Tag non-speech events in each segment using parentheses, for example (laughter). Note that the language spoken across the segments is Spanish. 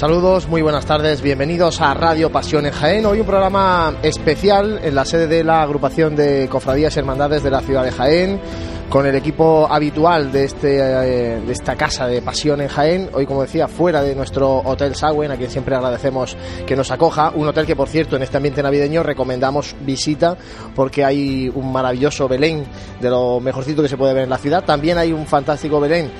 Saludos, muy buenas tardes, bienvenidos a Radio Pasión en Jaén. Hoy un programa especial en la sede de la agrupación de cofradías y hermandades de la ciudad de Jaén, con el equipo habitual de, este, eh, de esta casa de Pasión en Jaén. Hoy, como decía, fuera de nuestro Hotel Sagüen, a quien siempre agradecemos que nos acoja. Un hotel que, por cierto, en este ambiente navideño recomendamos visita porque hay un maravilloso Belén de lo mejorcito que se puede ver en la ciudad. También hay un fantástico Belén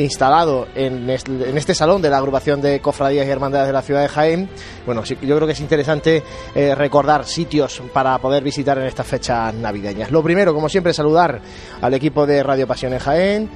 instalado en este, salón de la agrupación de cofradías y hermandades de la ciudad de Jaén. Bueno, yo creo que es interesante eh, recordar sitios para poder visitar en estas fechas navideñas. Lo primero, como siempre, saludar al equipo de Radio Pasión en Jaén.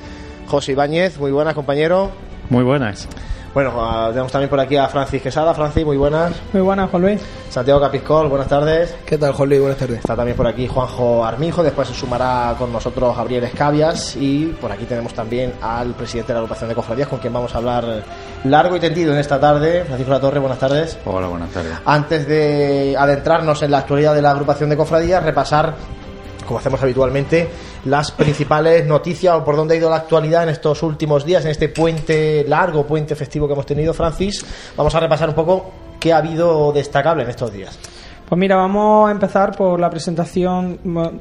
José Ibáñez, muy buenas, compañero. Muy buenas. Bueno, ah, tenemos también por aquí a Francis Quesada. Francis, muy buenas. Muy buenas, Juan Luis. Santiago Capiscol, buenas tardes. ¿Qué tal, Juan Luis? Buenas tardes. Está también por aquí Juanjo Armijo. Después se sumará con nosotros Gabriel Escabias. Y por aquí tenemos también al presidente de la agrupación de cofradías, con quien vamos a hablar largo y tendido en esta tarde. Francisco La Torre, buenas tardes. Hola, buenas tardes. Antes de adentrarnos en la actualidad de la agrupación de cofradías, repasar como hacemos habitualmente, las principales noticias o por dónde ha ido la actualidad en estos últimos días, en este puente largo, puente festivo que hemos tenido, Francis. Vamos a repasar un poco qué ha habido destacable en estos días. Pues mira, vamos a empezar por la presentación,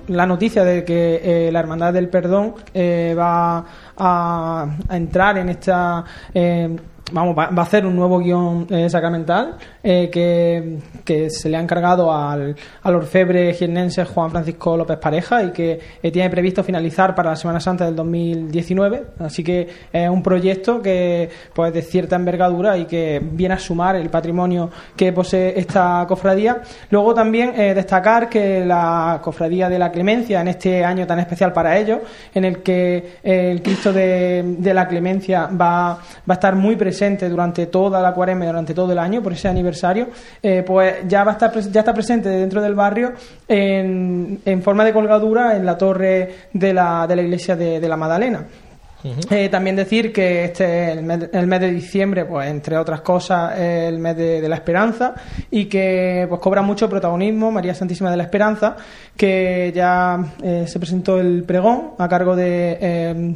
la noticia de que eh, la Hermandad del Perdón eh, va a, entrar en esta... Eh, vamos, va, a hacer un nuevo guion sacramental eh, que, se le ha encargado al, al orfebre jiennense Juan Francisco López Pareja y que eh, tiene previsto finalizar para la Semana Santa del 2019. Así que es un proyecto que pues de cierta envergadura y que viene a sumar el patrimonio que posee esta cofradía. Luego también eh, destacar que la cofradía de la Clemencia en este año tan especial para ellos, en el que el Cristo de, de la Clemencia va, va a estar muy presente durante toda la cuaresma durante todo el año por ese aniversario eh, pues ya va a estar ya está presente dentro del barrio en, en forma de colgadura en la torre de la, de la iglesia de, la Madalena. Eh, también decir que este el mes, el mes, de diciembre, pues entre otras cosas, es el mes de, la esperanza y que pues cobra mucho protagonismo María Santísima de la Esperanza, que ya eh, se presentó el pregón a cargo de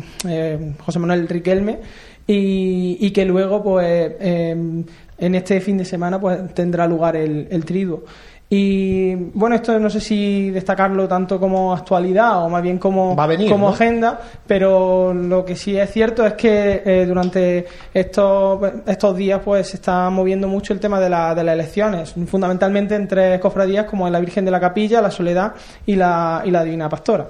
José Manuel Riquelme y, y que luego pues en este fin de semana pues tendrá lugar el, el triduo. Y bueno, esto no sé si destacarlo tanto como actualidad o más bien como, como agenda, pero lo que sí es cierto es que eh, durante estos, estos días pues se está moviendo mucho el tema de, la, de las elecciones, fundamentalmente en tres cofradías como en la Virgen de la Capilla, la Soledad y la, y la Divina Pastora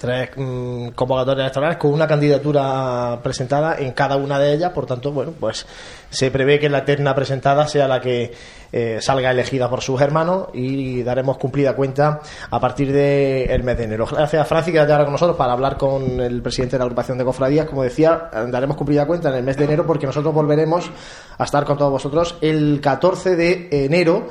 tres mm, convocatorias electorales con una candidatura presentada en cada una de ellas, por tanto, bueno, pues se prevé que la terna presentada sea la que eh, salga elegida por sus hermanos y daremos cumplida cuenta a partir del mes de enero. Gracias a Francis que ahora con nosotros para hablar con el presidente de la agrupación de cofradías. Como decía, daremos cumplida cuenta en el mes de enero porque nosotros volveremos a estar con todos vosotros el 14 de enero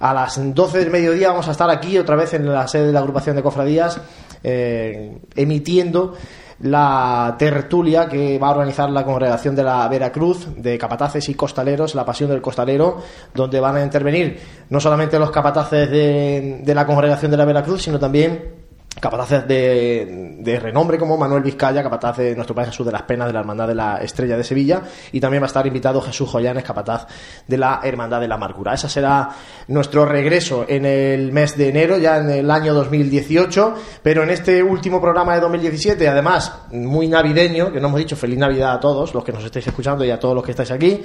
a las 12 del mediodía. Vamos a estar aquí otra vez en la sede de la agrupación de cofradías eh, emitiendo la tertulia que va a organizar la congregación de la Veracruz de capataces y costaleros, la pasión del costalero, donde van a intervenir no solamente los capataces de, de la congregación de la Veracruz, sino también capataces de, de, renombre como Manuel Vizcaya, capataz de nuestro Padre Jesús de las Penas de la Hermandad de la Estrella de Sevilla, y también va a estar invitado Jesús Joyanes, capataz de la Hermandad de la Amargura. Ese será nuestro regreso en el mes de enero, ya en el año 2018, pero en este último programa de 2017, además muy navideño, que no hemos dicho feliz Navidad a todos los que nos estáis escuchando y a todos los que estáis aquí,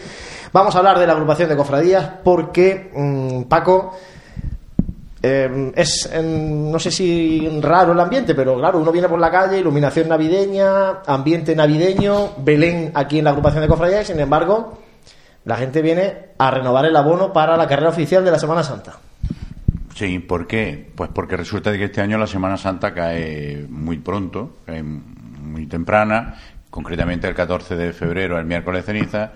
vamos a hablar de la agrupación de cofradías porque, mm, Paco, eh, es, no sé si raro el ambiente, pero claro, uno viene por la calle, iluminación navideña, ambiente navideño, Belén aquí en la agrupación de cofradías, sin embargo, la gente viene a renovar el abono para la carrera oficial de la Semana Santa. Sí, ¿por qué? Pues porque resulta que este año la Semana Santa cae muy pronto, muy temprana, concretamente el 14 de febrero, el miércoles ceniza,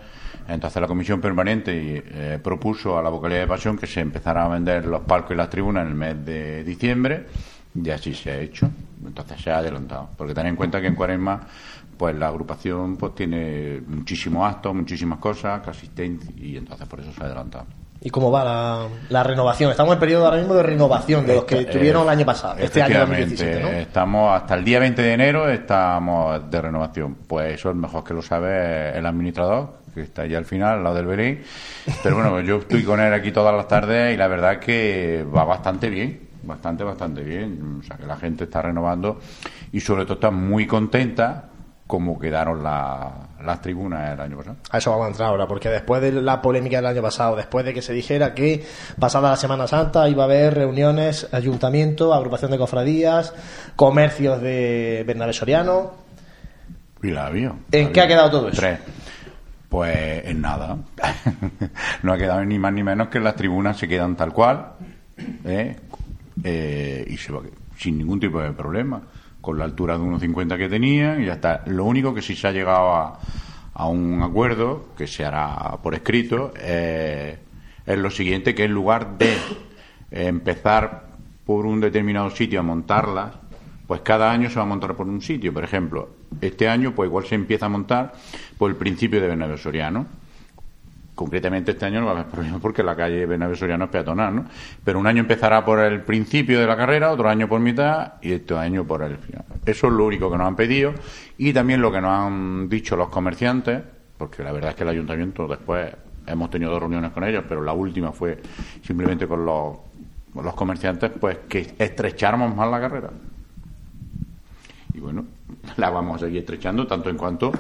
entonces la comisión permanente eh, propuso a la vocalía de Pasión que se empezara a vender los palcos y las tribunas en el mes de diciembre y así se ha hecho. Entonces se ha adelantado. Porque ten en cuenta que en Cuaresma pues la agrupación pues tiene muchísimos actos, muchísimas cosas, que asistencia y entonces por eso se ha adelantado. ¿Y cómo va la, la renovación? Estamos en periodo ahora mismo de renovación de los que tuvieron el año pasado, este año 2017, ¿no? Estamos hasta el día 20 de enero estamos de renovación. Pues eso es mejor que lo sabe el administrador, que está allá al final, al lado del Belén. Pero bueno, yo estoy con él aquí todas las tardes y la verdad que va bastante bien, bastante, bastante bien. O sea, que la gente está renovando y sobre todo está muy contenta como quedaron las tribunas el año pasado. A eso vamos a entrar ahora, porque después de la polémica del año pasado, después de que se dijera que pasada la Semana Santa iba a haber reuniones, ayuntamiento, agrupación de cofradías, comercios de Bernabé Soriano. Y la había. ¿En qué ha quedado todo eso? Tres. Pues en nada. (laughs) no ha quedado ni más ni menos que las tribunas se quedan tal cual ¿eh? Eh, y se va, sin ningún tipo de problema con la altura de 1,50 que tenía y ya está. Lo único que sí se ha llegado a, un acuerdo, que se hará por escrito, eh, es lo siguiente, que en lugar de empezar por un determinado sitio a montarla, pues cada año se va a montar por un sitio. Por ejemplo, este año pues igual se empieza a montar por el principio de Bernabéu Soriano concretamente este año no va a haber problema porque la calle Bernabé Soriano es peatonal, ¿no? Pero un año empezará por el principio de la carrera, otro año por mitad y este año por el final. Eso es lo único que nos han pedido y también lo que nos han dicho los comerciantes, porque la verdad es que el ayuntamiento después hemos tenido dos reuniones con ellos, pero la última fue simplemente con los, los comerciantes, pues que estrecháramos más la carrera. Y bueno, (laughs) la vamos a seguir estrechando tanto en cuanto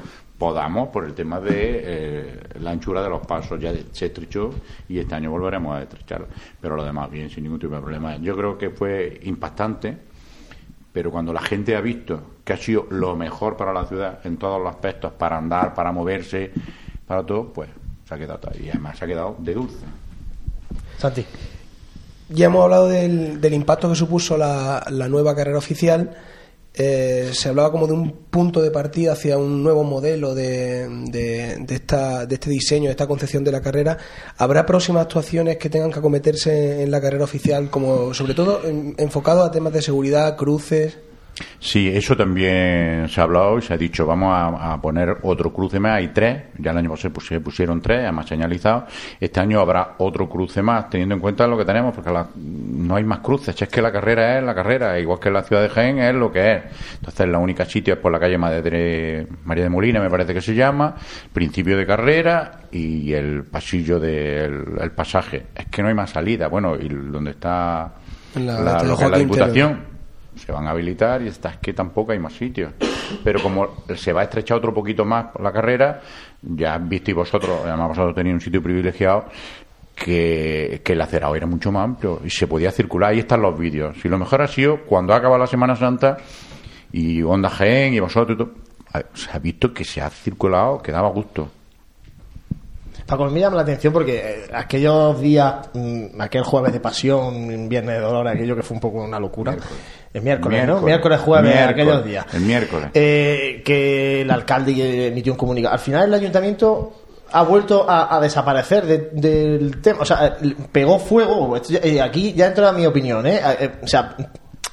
podamos por el tema de eh, la anchura de los pasos. Ya se estrechó y este año volveremos a estrecharlo. Pero lo demás, bien, sin ningún tipo de problema. Yo creo que fue impactante, pero cuando la gente ha visto que ha sido lo mejor para la ciudad en todos los aspectos, para andar, para moverse, para todo, pues se ha quedado y además se ha quedado de dulce. Santi. Ya hemos hablado del, del impacto que supuso la, la nueva carrera oficial eh, se hablaba como de un punto de partida hacia un nuevo modelo de, de, esta, de este diseño, de esta concepción de la carrera. ¿Habrá próximas actuaciones que tengan que acometerse en la carrera oficial, como sobre todo enfocado a temas de seguridad, cruces? Sí, eso también se ha hablado y se ha dicho, vamos a, poner otro cruce más, hay tres, ya el año pasado se pusieron tres, además señalizado, este año habrá otro cruce más, teniendo en cuenta lo que tenemos, porque no hay más cruces, es que la carrera es la carrera, igual que la ciudad de Jaén es lo que es. Entonces la única sitio es por la calle Madre María de Molina, me parece que se llama, principio de carrera y el pasillo del pasaje. Es que no hay más salida, bueno, y donde está la, la diputación se van a habilitar y está, es que tampoco hay más sitios. Pero como se va a estrechar otro poquito más la carrera, ya visteis vosotros, además vosotros tenéis un sitio privilegiado, que, que el acerado era mucho más amplio y se podía circular. Ahí están los vídeos. Si lo mejor ha sido cuando acaba la Semana Santa y Onda Gen y vosotros, se ha visto que se ha circulado, que daba gusto. Paco, me llama la atención porque eh, aquellos días, mm, aquel jueves de pasión, viernes de dolor, aquello que fue un poco una locura. El miércoles, ¿no? Miércoles, jueves, aquellos días. El miércoles. Eh, que el alcalde emitió un comunicado. Al final el ayuntamiento ha vuelto a, desaparecer del tema. O sea, pegó fuego. Eh, aquí ya entra mi opinión, ¿eh? O sea,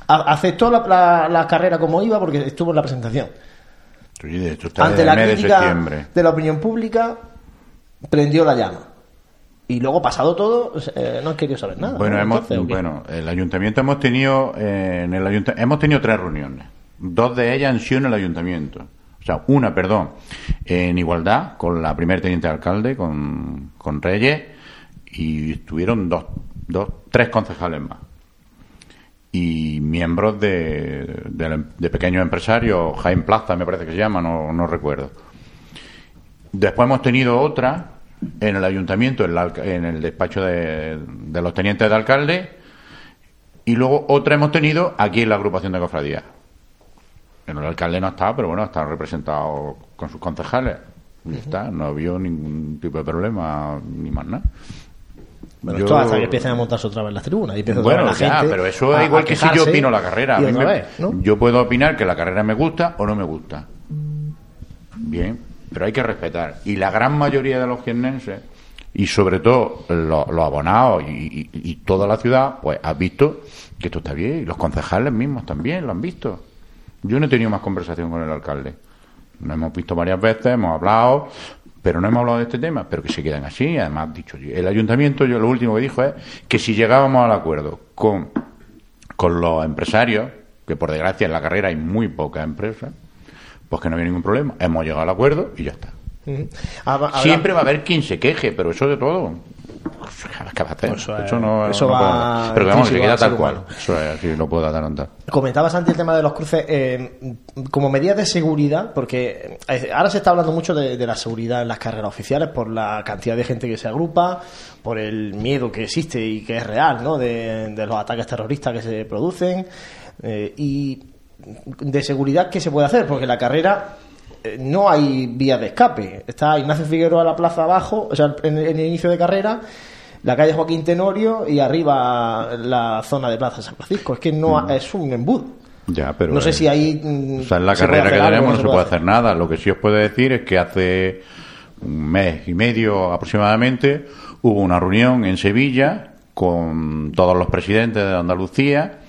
aceptó la, carrera como iba porque estuvo en la presentación. Ante la crítica de la opinión pública, prendió la llama. Y luego, pasado todo, eh, no han querido saber nada. Bueno, hemos, bueno el ayuntamiento hemos tenido, eh, en el hemos tenido tres reuniones. Dos de ellas han sido en el ayuntamiento. O sea, una, perdón, en igualdad con la primer teniente alcalde, con, con Reyes, y estuvieron dos, dos, tres concejales más. Y miembros de, de, pequeños empresarios, Jaime Plaza me parece que se llama, no, no recuerdo Después hemos tenido otra en el ayuntamiento, en, el despacho de, los tenientes de alcalde, y luego otra hemos tenido aquí en la agrupación de cofradías. En el alcalde no está, pero bueno, está representado con sus concejales. Y está, no habido ningún tipo de problema, ni más nada. Bueno, esto hasta que empiecen a montarse otra vez las tribunas. Y bueno, la gente pero eso es igual que si yo opino la carrera. Yo puedo opinar que la carrera me gusta o no me gusta. Bien, pero hay que respetar. Y la gran mayoría de los jiennenses, y sobre todo los, abonados y, toda la ciudad, pues ha visto que esto está bien. Y los concejales mismos también lo han visto. Yo no he tenido más conversación con el alcalde. Nos hemos visto varias veces, hemos hablado, pero no hemos hablado de este tema, pero que se quedan así. Además, dicho el ayuntamiento, yo lo último que dijo es que si llegábamos al acuerdo con, con los empresarios, que por desgracia en la carrera hay muy pocas empresas, pues que no había ningún problema. Hemos llegado al acuerdo y ya está. Siempre va a haber quien se queje, pero eso de todo. ¿Qué va a hacer? Eso, no, eso va Pero vamos, se queda tal cual. Eso es así, lo puedo adelantar. Comentabas antes el tema de los cruces. Eh, como medida de seguridad, porque eh, ahora se está hablando mucho de, la seguridad en las carreras oficiales por la cantidad de gente que se agrupa, por el miedo que existe y que es real, ¿no? De, los ataques terroristas que se producen. Eh, y de seguridad, ¿qué se puede hacer? Porque la carrera eh, no hay vía de escape. Está Ignacio Figueroa a la plaza abajo, o sea, en, el inicio de carrera, la calle Joaquín Tenorio y arriba la zona de Plaza San Francisco. Es que no mm. es un embudo. Ya, pero no sé si ahí. Mm, o sea, en la carrera que tenemos no se puede hacer nada. Lo que sí os puedo decir es que hace un mes y medio aproximadamente hubo una reunión en Sevilla con todos los presidentes de Andalucía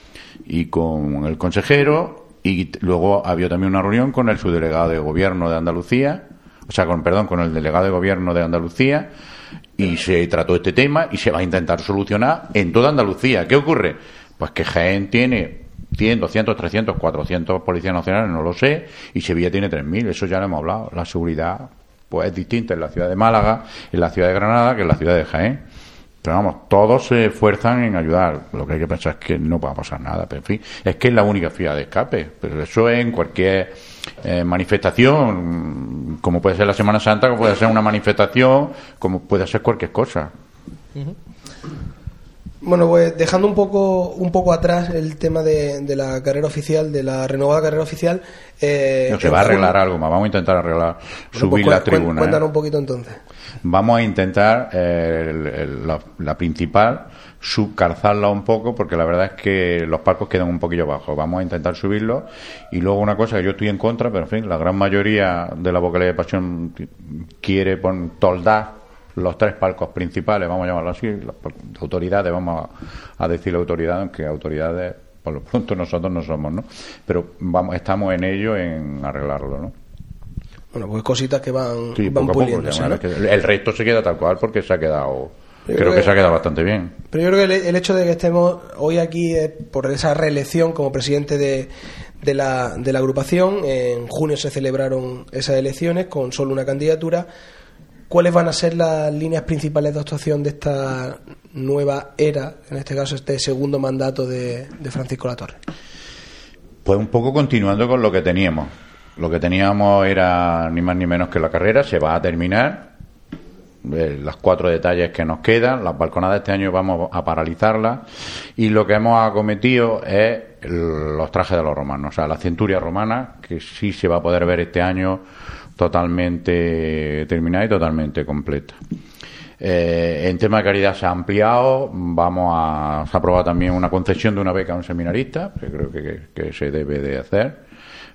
y con el consejero y luego había también una reunión con el subdelegado de gobierno de Andalucía, o sea, con, perdón, con el delegado de gobierno de Andalucía, y se trató este tema y se va a intentar solucionar en toda Andalucía. ¿Qué ocurre? Pues que Jaén tiene 100, 200, 300, 400 policías nacionales, no lo sé, y Sevilla tiene 3.000, eso ya lo hemos hablado. La seguridad pues es distinta en la ciudad de Málaga, en la ciudad de Granada, que en la ciudad de Jaén. Pero vamos, todos se esfuerzan en ayudar. Lo que hay que pensar es que no va a pasar nada. Pero en fin, es que es la única vía de escape. Pero eso es en cualquier eh, manifestación, como puede ser la Semana Santa, como puede ser una manifestación, como puede ser cualquier cosa. Bueno, pues dejando un poco un poco atrás el tema de, la carrera oficial, de la renovada carrera oficial. Eh, no, se va a arreglar algo más, vamos a intentar arreglar, subir pues, la tribuna. Cuéntanos ¿eh? un poquito entonces. Vamos a intentar eh, la, principal subcarzarla un poco porque la verdad es que los palcos quedan un poquillo bajos. Vamos a intentar subirlo y luego una cosa que yo estoy en contra, pero en fin, la gran mayoría de la vocalía de pasión quiere poner toldar los tres palcos principales, vamos a llamarlo así, las autoridades, vamos a, decir la autoridad, aunque autoridades por lo pronto nosotros no somos, ¿no? Pero vamos, estamos en ello, en arreglarlo, ¿no? Bueno, pues cositas que van, van El resto se queda tal cual porque se ha quedado... creo, que, se ha quedado bastante bien. Pero yo creo que el, hecho de que estemos hoy aquí es por esa reelección como presidente de, de, la, de la agrupación. En junio se celebraron esas elecciones con solo una candidatura ¿Cuáles van a ser las líneas principales de actuación de esta nueva era, en este caso este segundo mandato de, Francisco Latorre? Pues un poco continuando con lo que teníamos. Lo que teníamos era ni más ni menos que la carrera, se va a terminar. Eh, los cuatro detalles que nos quedan, las balconadas de este año vamos a paralizarlas y lo que hemos acometido es los trajes de los romanos, o sea, la centuria romana, que sí se va a poder ver este año totalmente terminada y totalmente completa. Eh, en tema de caridad se ha ampliado, vamos a, se ha aprobado también una concesión de una beca a un seminarista, que creo que, se debe de hacer.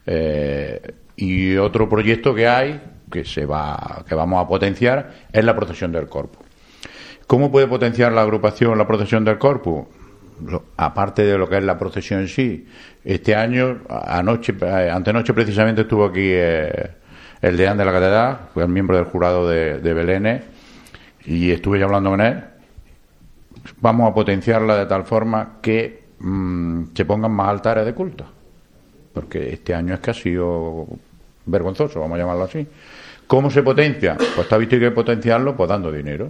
Eh, y otro proyecto que hay, que se va, que vamos a potenciar, es la protección del corpus. ¿Cómo puede potenciar la agrupación la protección del corpus? aparte de lo que es la procesión en sí, este año, anoche, eh, antenoche precisamente estuvo aquí el deán de la catedral, fue el miembro del jurado de, Belén y estuve ya hablando con él. Vamos a potenciarla de tal forma que mm, se pongan más altares de culto, porque este año es que ha sido vergonzoso, vamos a llamarlo así. ¿Cómo se potencia? Pues está visto que hay que potenciarlo pues dando dinero.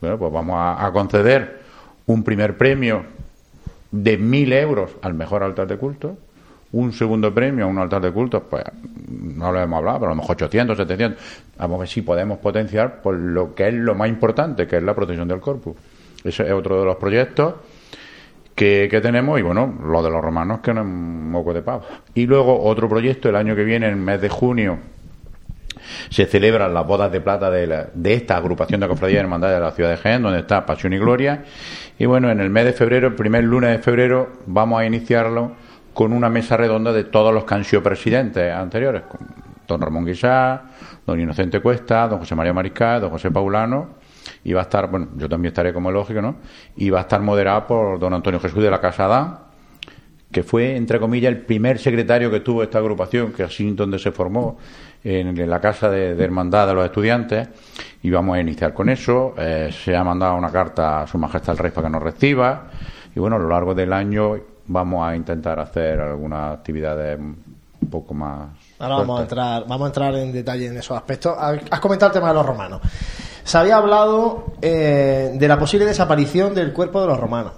Bueno, pues vamos a, conceder un primer premio de mil euros al mejor altar de culto un segundo premio a un altar de culto, pues no lo hemos hablado, pero a lo mejor 800, 700. Vamos a ver si podemos potenciar por lo que es lo más importante, que es la protección del corpus. Ese es otro de los proyectos que, tenemos y bueno, lo de los romanos que no es un moco de pavo. Y luego otro proyecto, el año que viene, en el mes de junio, se celebran las bodas de plata de, de esta agrupación de cofradías hermandades de la ciudad de Jaén, donde está Pasión y Gloria. Y bueno, en el mes de febrero, el primer lunes de febrero, vamos a iniciarlo con una mesa redonda de todos los que han sido presidentes anteriores, don Ramón Guisá, don Inocente Cuesta, don José María Mariscal, don José Paulano, y va a estar, bueno, yo también estaré como lógico, ¿no? Y va a estar moderado por don Antonio Jesús de la Casa Adán, que fue, entre comillas, el primer secretario que tuvo esta agrupación, que así donde se formó, en, la Casa de, Hermandad de los Estudiantes, y vamos a iniciar con eso. Eh, se ha mandado una carta a Su Majestad el Rey para que nos reciba, y bueno, a lo largo del año vamos a intentar hacer algunas actividades un poco más. Ahora vamos a entrar, vamos a entrar en detalle en esos aspectos. Has comentado el tema de los romanos. Se había hablado eh, de la posible desaparición del cuerpo de los romanos.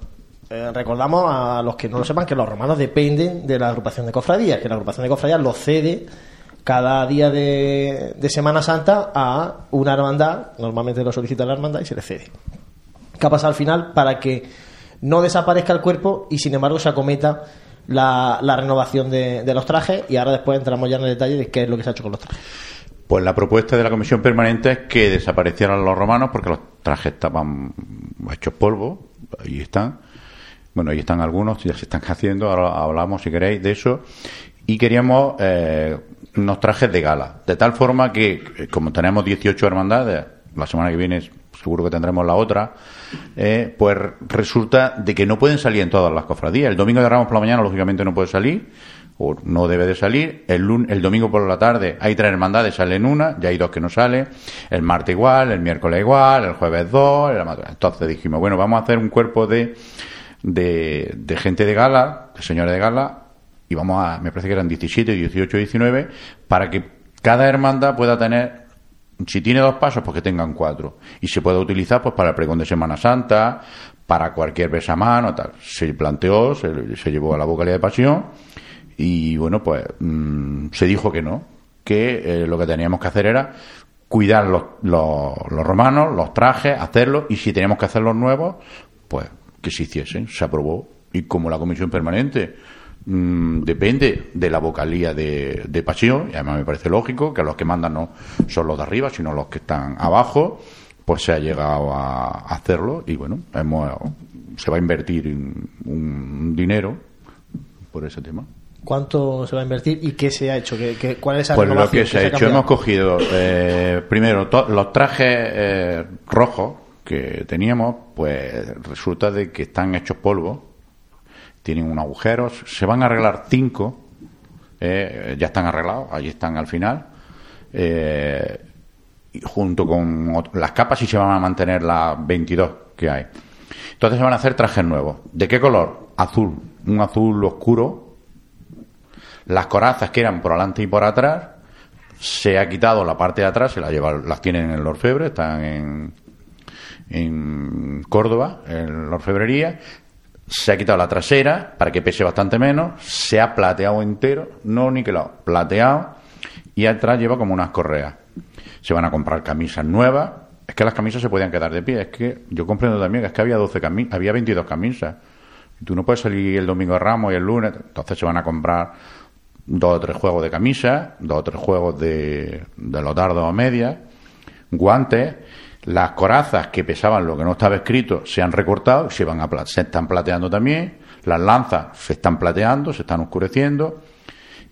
Eh, recordamos a los que no lo sepan que los romanos dependen de la agrupación de cofradías, que la agrupación de cofradías los cede cada día de, Semana Santa a una hermandad, normalmente lo solicita la hermandad y se le cede. ¿Qué ha pasado al final para que no desaparezca el cuerpo y sin embargo se acometa la, renovación de, los trajes? Y ahora después entramos ya en el detalle de qué es lo que se ha hecho con los trajes. Pues la propuesta de la comisión permanente es que desaparecieran los romanos porque los trajes estaban hechos polvo, ahí están bueno, ahí están algunos, ya se están haciendo, ahora hablamos si queréis de eso. Y queríamos eh, unos trajes de gala, de tal forma que, eh, como tenemos 18 hermandades, la semana que viene seguro que tendremos la otra, eh, pues resulta de que no pueden salir en todas las cofradías. El domingo de Ramos por la mañana, lógicamente, no puede salir, o no debe de salir. El, el domingo por la tarde hay tres hermandades, salen una, ya hay dos que no salen. El martes igual, el miércoles igual, el jueves dos. Entonces dijimos, bueno, vamos a hacer un cuerpo de de, de gente de gala, de señores de gala, y vamos a, me parece que eran 17, 18, 19, para que cada hermandad pueda tener, si tiene dos pasos, pues que tengan cuatro. Y se pueda utilizar pues para el pregón de Semana Santa, para cualquier besamano, tal. Se planteó, se, llevó a la vocalía de pasión, y bueno, pues mm, se dijo que no, que eh, lo que teníamos que hacer era cuidar los, los, los romanos, los trajes, hacerlos, y si teníamos que hacer los nuevos, pues que se hiciesen, se aprobó. Y como la comisión permanente mm, depende de la vocalía de, de, pasión, y además me parece lógico que los que mandan no son los de arriba, sino los que están abajo, pues se ha llegado a hacerlo y bueno, hemos, se va a invertir un, dinero por ese tema. ¿Cuánto se va a invertir y qué se ha hecho? ¿Qué, cuál es pues lo que se ha hecho, hemos cogido eh, primero los trajes eh, rojos que teníamos, pues resulta de que están hechos polvo, tienen un agujero, se van a arreglar cinco, eh, ya están arreglados, allí están al final, eh, junto con las capas y se van a mantener las 22 que hay. Entonces se van a hacer trajes nuevos. ¿De qué color? Azul, un azul oscuro. Las corazas que eran por delante y por atrás, se ha quitado la parte de atrás, se las, lleva, las tienen en el orfebre, están en, en Córdoba, en la orfebrería, se ha quitado la trasera para que pese bastante menos, se ha plateado entero, no niquelado, plateado, y atrás lleva como unas correas. Se van a comprar camisas nuevas, es que las camisas se podían quedar de pie, es que yo comprendo también que es que había 12 camisas, había 22 camisas. Tú no puedes salir el domingo de Ramos y el lunes, entonces se van a comprar dos o tres juegos de camisas, dos o tres juegos de, de los dardos a medias, guantes, las corazas que pesaban lo que no estaba escrito se han recortado, se, van a, se están plateando también. Las lanzas se están plateando, se están oscureciendo.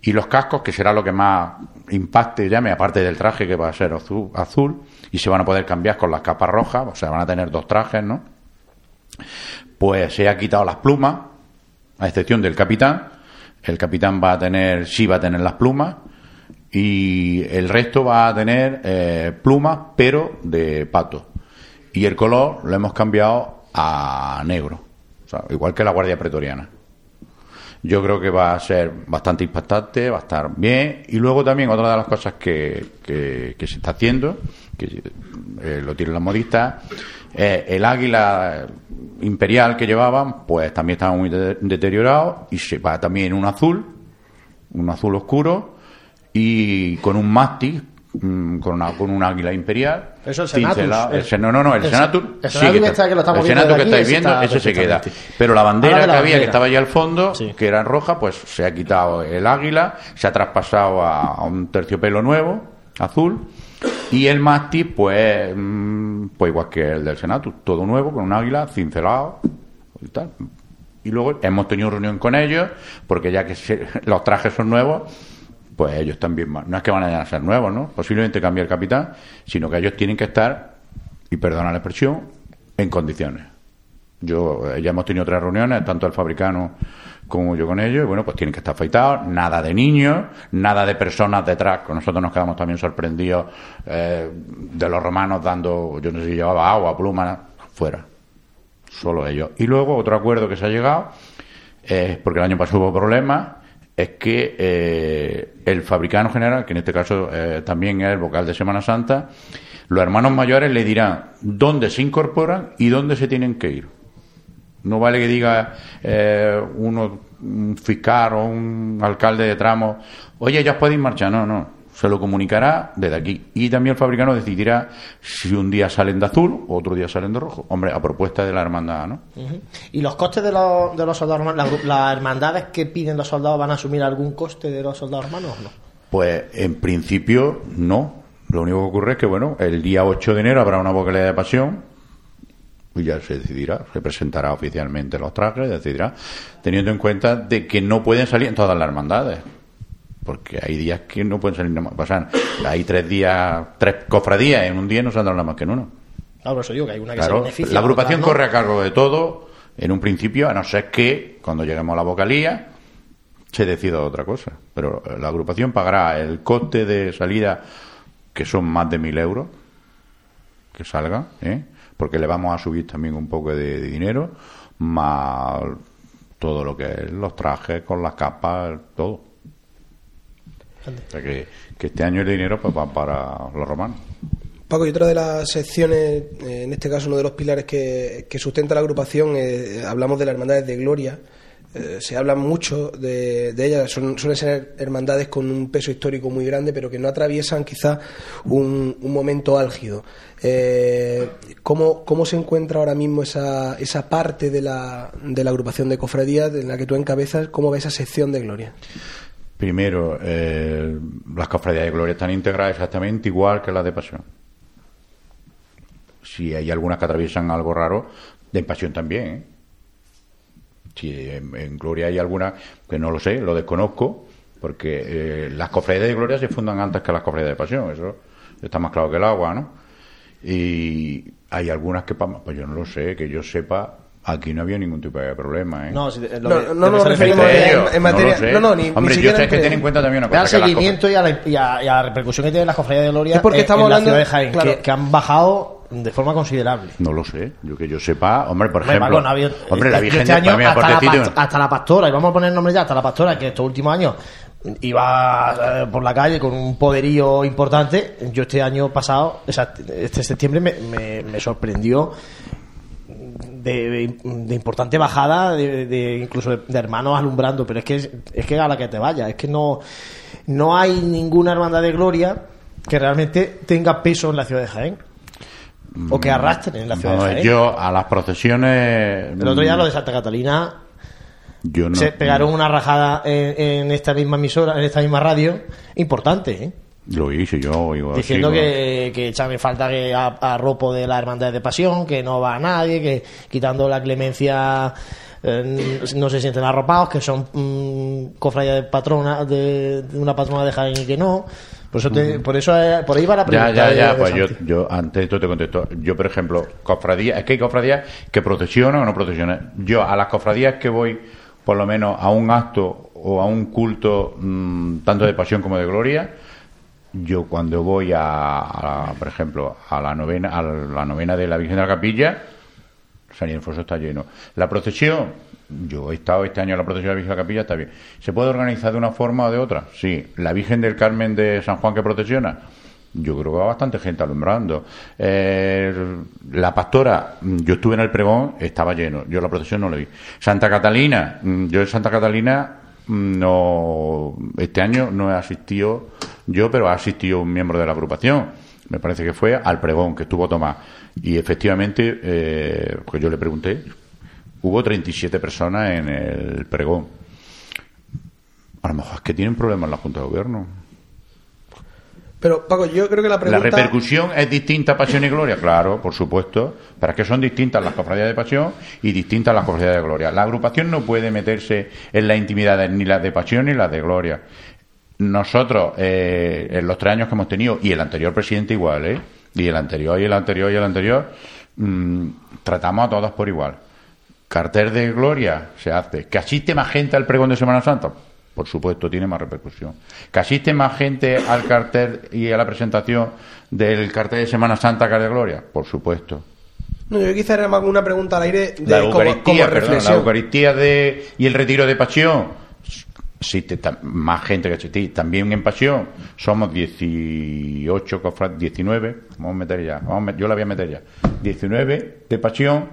Y los cascos, que será lo que más impacte llame, aparte del traje que va a ser azul, azul, y se van a poder cambiar con las capas rojas, o sea, van a tener dos trajes, ¿no? Pues se ha quitado las plumas, a excepción del capitán. El capitán va a tener, sí va a tener las plumas, y el resto va a tener eh, plumas, pero de pato. Y el color lo hemos cambiado a negro, igual que la Guardia Pretoriana. Yo creo que va a ser bastante impactante, va a estar bien. Y luego también otra de las cosas que, que, se está haciendo, que eh, lo tienen los modistas, el águila imperial que llevaban, pues también estaba muy deteriorado y se va también un azul, un azul oscuro y con un mástil mm, con, una, con un águila imperial. Eso es el no, no, no, el, Senatur. El Senatur, que, que, lo estamos el que estáis viendo, ese se queda. Pero la bandera que había, que estaba allá al fondo, que era roja, pues se ha quitado el águila, se ha traspasado a, un terciopelo nuevo, azul. Y el mástil, pues, mm, pues igual que el del Senatur, todo nuevo, con un águila cincelado y tal. Y luego hemos tenido reunión con ellos, porque ya que (laughs) los trajes son nuevos, pues ellos también, no es que van a ser nuevos, ¿no? Posiblemente cambie el capitán, sino que ellos tienen que estar, y perdona la expresión, en condiciones. Yo, eh, ya hemos tenido tres reuniones, tanto el fabricano como yo con ellos, y bueno, pues tienen que estar afeitados, nada de niños, nada de personas detrás, con nosotros nos quedamos también sorprendidos eh, de los romanos dando, yo no sé si llevaba agua, pluma, fuera, solo ellos. Y luego otro acuerdo que se ha llegado, es porque el año pasado hubo problemas, es que eh, el fabricano general, que en este caso eh, también es el vocal de Semana Santa, los hermanos mayores le dirán dónde se incorporan y dónde se tienen que ir. No vale que diga eh, uno, un fiscal o un alcalde de tramo, oye, ya podéis marchar. No, no. Se lo comunicará desde aquí. Y también el fabricano decidirá si un día salen de azul o otro día salen de rojo. Hombre, a propuesta de la hermandad, ¿no? ¿Y los costes de los, de los soldados hermanos, las, hermandades que piden los soldados van a asumir algún coste de los soldados hermanos o no? Pues en principio no. Lo único que ocurre es que, bueno, el día 8 de enero habrá una vocalía de pasión y ya se decidirá, se presentará oficialmente los trajes, decidirá, teniendo en cuenta de que no pueden salir en todas las hermandades. Porque hay días que no pueden salir nada más. Pasan, hay tres días, tres cofradías en un día no saldrán nada más que en uno. Claro, por eso digo que hay una que se beneficia. la agrupación corre a cargo de todo en un principio, a no ser que cuando lleguemos a la vocalía se decida otra cosa. Pero la agrupación pagará el coste de salida, que son más de mil euros, que salga, ¿eh? porque le vamos a subir también un poco de, de dinero, más todo lo que es los trajes con las capas, todo. O sea que, que este año el dinero pues, va para los romanos. Paco, y otra de las secciones, eh, en este caso uno de los pilares que, que sustenta la agrupación, eh, hablamos de las hermandades de gloria. Eh, se habla mucho de, de ellas, son, suelen ser hermandades con un peso histórico muy grande, pero que no atraviesan quizá un, un momento álgido. Eh, ¿cómo, ¿Cómo se encuentra ahora mismo esa, esa parte de la, de la agrupación de cofradías en la que tú encabezas? ¿Cómo va esa sección de gloria? Primero, eh, las cofradías de gloria están integradas exactamente igual que las de pasión. Si hay algunas que atraviesan algo raro, de pasión también. ¿eh? Si en, gloria hay alguna que no lo sé, lo desconozco, porque eh, las cofradías de gloria se fundan antes que las cofradías de pasión, eso está más claro que el agua, ¿no? Y hay algunas que, pues yo no lo sé, que yo sepa, aquí no había ningún tipo de problema, ¿eh? No, si- lo No, que- no nos referimos en- en materia- sé. no, no, ni- ni Hombre, yo siquiera sé que entre- ten en cuenta también una cosa. al que las seguimiento y a, la, y, a, y a la repercusión que tiene las cofradías de Gloria Es porque en- estamos en la hablando- ciudad de Jaén, claro. que, que han bajado de forma considerable. No lo sé, yo que yo sepa, hombre, por Hombre, ejemplo, Paco, no ha habido- hombre, la yo Virgen este de año por hasta, la, hasta la pastora, y vamos a poner el nombre ya, hasta la pastora, que estos últimos años iba eh, por la calle con un poderío importante. Yo este año pasado, o sea, este septiembre, me, me- me sorprendió de, importante bajada, de, de- incluso de, de hermanos alumbrando, pero es que es que a la que te vaya, es que no, no hay ninguna hermandad de gloria que realmente tenga peso en la ciudad de Jaén. O que arrastren en la ciudad de Jaén. yo a las procesiones. El otro día lo de Santa Catalina yo no, se pegaron una rajada en, en esta misma emisora, en esta misma radio, importante, ¿eh? Lo hice yo, oigo, Diciendo que, que echan en falta que a, a ropo de la hermandad de pasión, que no va a nadie, que quitando la clemencia eh, no se sienten arropados, que son mm, cofradía de patrona de, de una patrona de Jaén y que no. Por eso, te- por eso eh, por ahí va la Ya, pregunta. ya, de- ya, de pues yo, yo antes esto te contesto. Yo, por ejemplo, cofradías, es que hay cofradías que procesionan o no procesionan. Yo a las cofradías que voy, por lo menos a un acto o a un culto, mm, tanto de pasión como de gloria, yo cuando voy a, por ejemplo, a la novena, a la novena de la Virgen de la Capilla, San Ildefonso está lleno. La procesión, yo he estado este año en la procesión de la Virgen de la Capilla, está bien. ¿Se puede organizar de una forma o de otra? Sí. ¿La Virgen del Carmen de San Juan que procesiona? Yo creo que va bastante gente alumbrando. Eh, la pastora, yo estuve en el pregón, estaba lleno. Yo la procesión no la vi. Santa Catalina, mm, yo en Santa Catalina no este año no he asistido yo, pero ha asistido un miembro de la agrupación. Me parece que fue al pregón que estuvo Tomás. Y efectivamente, eh, pues yo le pregunté, hubo 37 personas en el pregón. A lo mejor es que tienen problemas en la Junta de Gobierno. Pero, Paco, yo creo que la pregunta... La repercusión es distinta a Pasión y Gloria, claro, por supuesto, es que son distintas las cofradías de Pasión y distintas las cofradías de Gloria. La agrupación no puede meterse en las intimidades ni las de Pasión ni las de Gloria. Nosotros, eh, en los tres años que hemos tenido, y el anterior presidente igual, ¿eh? y el anterior, y el anterior, y el anterior, mm, tratamos a todas por igual. cartel de gloria se hace. ¿Que asiste más gente al pregón de Semana Santa? Por supuesto, tiene más repercusión. ¿Que asiste más gente al cartel y a la presentación del cartel de Semana Santa que de gloria? Por supuesto. No, yo quizá era más una pregunta al aire de la como- Eucaristía, como perdón, la reflexión. Eucaristía de, y el retiro de pasión. Existe más gente que existe. También en pasión somos 18, cofra- 19, vamos a meter ya, vamos a met- yo la voy a meter ya. 19 de pasión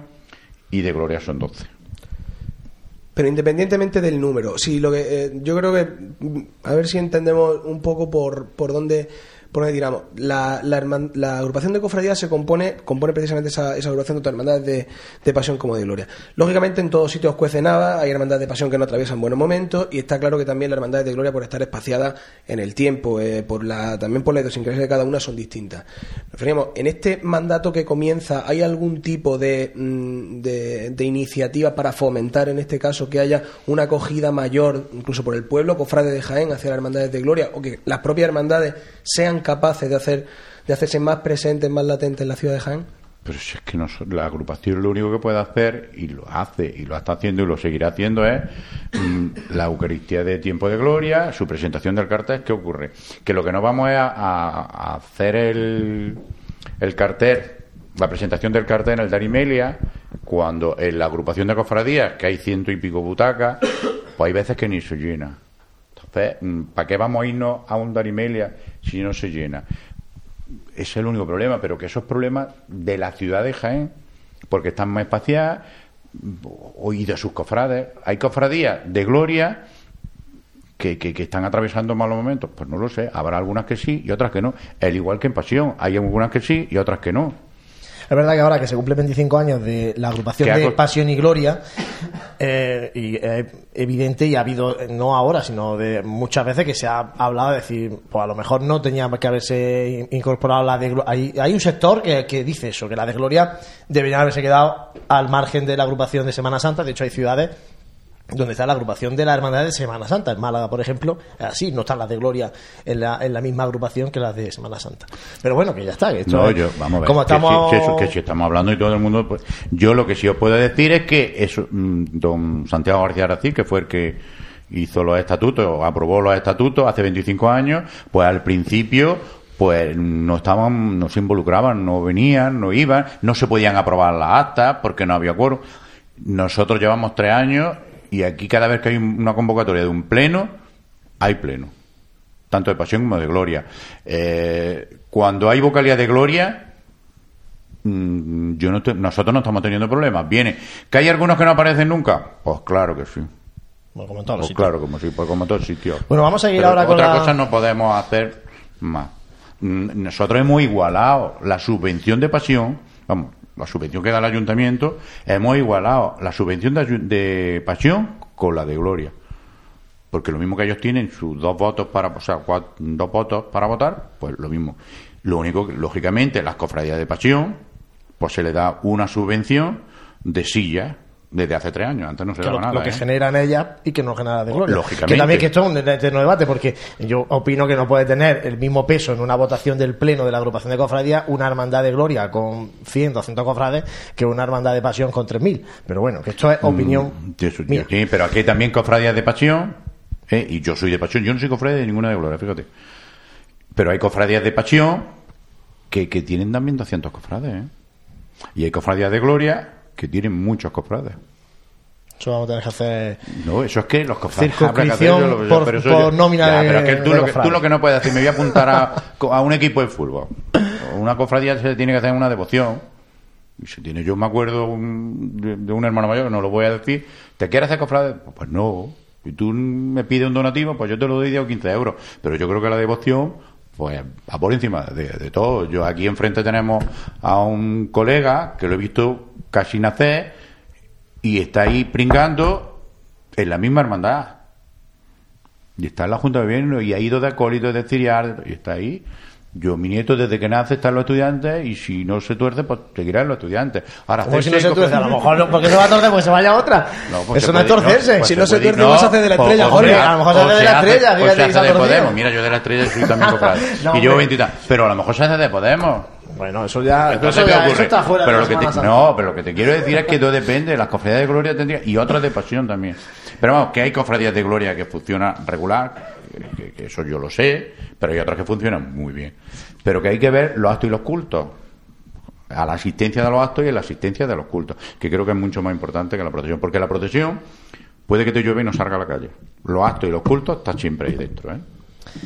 y de gloria son 12. Pero independientemente del número, sí, lo que eh, yo creo que mm, a ver si entendemos un poco por, por dónde por. La, la, agrupación de cofradías se compone compone precisamente esa, esa agrupación tanto de hermandades de, de pasión como de gloria. Lógicamente en todos sitios cuece nada, hay hermandades de pasión que no atraviesan buenos momentos y está claro que también las hermandades de gloria por estar espaciadas en el tiempo, eh, por la también por la idiosincrasia de cada una son distintas. Referimos, en este mandato que comienza, ¿hay algún tipo de, mm, de, de iniciativa para fomentar, en este caso, que haya una acogida mayor, incluso por el pueblo, cofrade de Jaén, hacia las hermandades de gloria, o que las propias hermandades sean capaces de hacer de hacerse más presentes, más latentes en la ciudad de Jaén? Pero si es que nos- la agrupación lo único que puede hacer, y lo hace, y lo está haciendo y lo seguirá haciendo, es mm, la Eucaristía de Tiempo de Gloria, su presentación del cartel. ¿Qué ocurre? Que lo que no vamos es a, a- a hacer el, el cartel, la presentación del cartel en el Darimelia, cuando en la agrupación de cofradías, que hay ciento y pico butacas, pues hay veces que ni se llena. Entonces, mm, ¿para qué vamos a irnos a un Darimelia si no se llena? Es el único problema, pero que esos problemas de la ciudad de Jaén, porque están más espaciadas, y de sus cofrades. Hay cofradías de gloria que, que, que están atravesando malos momentos. Pues no lo sé, habrá algunas que sí y otras que no. El igual que en Pasión, hay algunas que sí y otras que no. Es verdad que ahora que se cumplen 25 años de la agrupación de Pasión y Gloria, eh, y es evidente y ha habido, no ahora, sino de muchas veces que se ha hablado de decir, pues a lo mejor no tenía que haberse in- incorporado la de Gloria. Hay, hay un sector que, que dice eso, que la de Gloria debería haberse quedado al margen de la agrupación de Semana Santa. De hecho, hay ciudades donde está la agrupación de la Hermandad de Semana Santa. En Málaga, por ejemplo, así, no están las de Gloria en la, en la misma agrupación que las de Semana Santa. Pero bueno, que ya está. Que esto No, es- yo, vamos a ver. Como que estamos... si- que, eso- que si estamos hablando y todo el mundo, pues, yo lo que sí os puedo decir es que eso, mm, don Santiago García Aracil, que fue el que hizo los estatutos, aprobó los estatutos hace 25 años, pues al principio pues no estaban, no se involucraban, no venían, no iban, no se podían aprobar las actas porque no había quórum. Nosotros llevamos tres años y aquí cada vez que hay un- una convocatoria de un pleno, hay pleno tanto de pasión como de gloria. Eh, cuando hay vocalía de gloria, mm, yo no te- nosotros no estamos teniendo problemas. Viene, ¿que hay algunos que no aparecen nunca? Pues claro que sí. Bueno, como en todos los Pues sitios. claro, como sí, pues como en todos sitios. Bueno, vamos a seguir Pero ahora con otra la- cosa no podemos hacer más. Mm, Nosotros hemos igualado la subvención de pasión, vamos, la subvención que da el ayuntamiento, hemos igualado la subvención de, pasión con la de gloria. Porque lo mismo que ellos tienen sus dos votos para, o sea, cua- dos votos para votar, pues lo mismo. Lo único que, lógicamente, las cofradías de pasión, pues se le da una subvención de sillas desde hace tres años. Antes no se daba lo, nada. lo que ¿eh? generan ellas y que no genera de gloria. Lógicamente. Que también que esto es un eterno debate, porque yo opino que no puede tener el mismo peso en una votación del pleno de la agrupación de cofradías una hermandad de gloria con 100, 200 cofrades que una hermandad de pasión con 3.000. Pero bueno, que esto es opinión Mm, Eso, mía. sí, pero aquí hay también cofradías de pasión, ¿eh? y yo soy de pasión, yo no soy cofradía de ninguna de gloria, fíjate. Pero hay cofradías de pasión que, que tienen también 200 cofrades, ¿eh? Y hay cofradías de gloria que tienen muchos cofrades. Eso vamos a tener que hacer... No, eso es que los cofrades Circunscripción habrá que hacerlo, por- nómina Ya, de- pero es que tú, lo que, cofrades. tú lo que no puedes decir, me voy a apuntar a, a un equipo de fútbol. Una cofradía se tiene que hacer una devoción. Y si tiene, yo me acuerdo un- de, de un hermano mayor, no lo voy a decir, ¿te quieres hacer cofrade? Pues, pues no. Si tú me pides un donativo, pues yo te lo doy de 15 euros. Pero yo creo que la devoción, pues va por encima de, de todo. Yo aquí enfrente tenemos a un colega que lo he visto casi nacer y está ahí pringando en la misma hermandad. Y está en la Junta de Gobierno y ha ido de acólito de ciriar y está ahí. Yo, mi nieto, desde que nace está en los estudiantes y si no se tuerce, pues seguirá en los estudiantes. Ahora, Como si no se tuerce, a lo mejor no, porque se va a torcer porque se vaya a otra. No, pues Eso no es torcerse. pues Si no se tuerce, vas a hacer de la estrella, Jorge. A lo mejor se hace de la hace- estrella, fíjate se hace se ha de. Podemos. Mira, yo de la estrella soy también (laughs) cofrade. Y yo hombre. 20 y tal. Pero a lo mejor se hace de Podemos. Bueno, eso ya, Entonces, eso ¿qué ya- ocurre? eso está fuera pero de lo que te. No, pero lo que te quiero decir es que todo depende. Las cofradías de gloria tendrían. Y otras de pasión también. Pero vamos, que hay cofradías de gloria que funcionan regular. Que, eso yo lo sé. Pero hay otras que funcionan muy bien. Pero que hay que ver los actos y los cultos. A la asistencia de los actos y a la asistencia de los cultos. Que creo que es mucho más importante que la procesión. Porque la procesión puede que te llueve y no salga a la calle. Los actos y los cultos están siempre ahí dentro. ¿eh?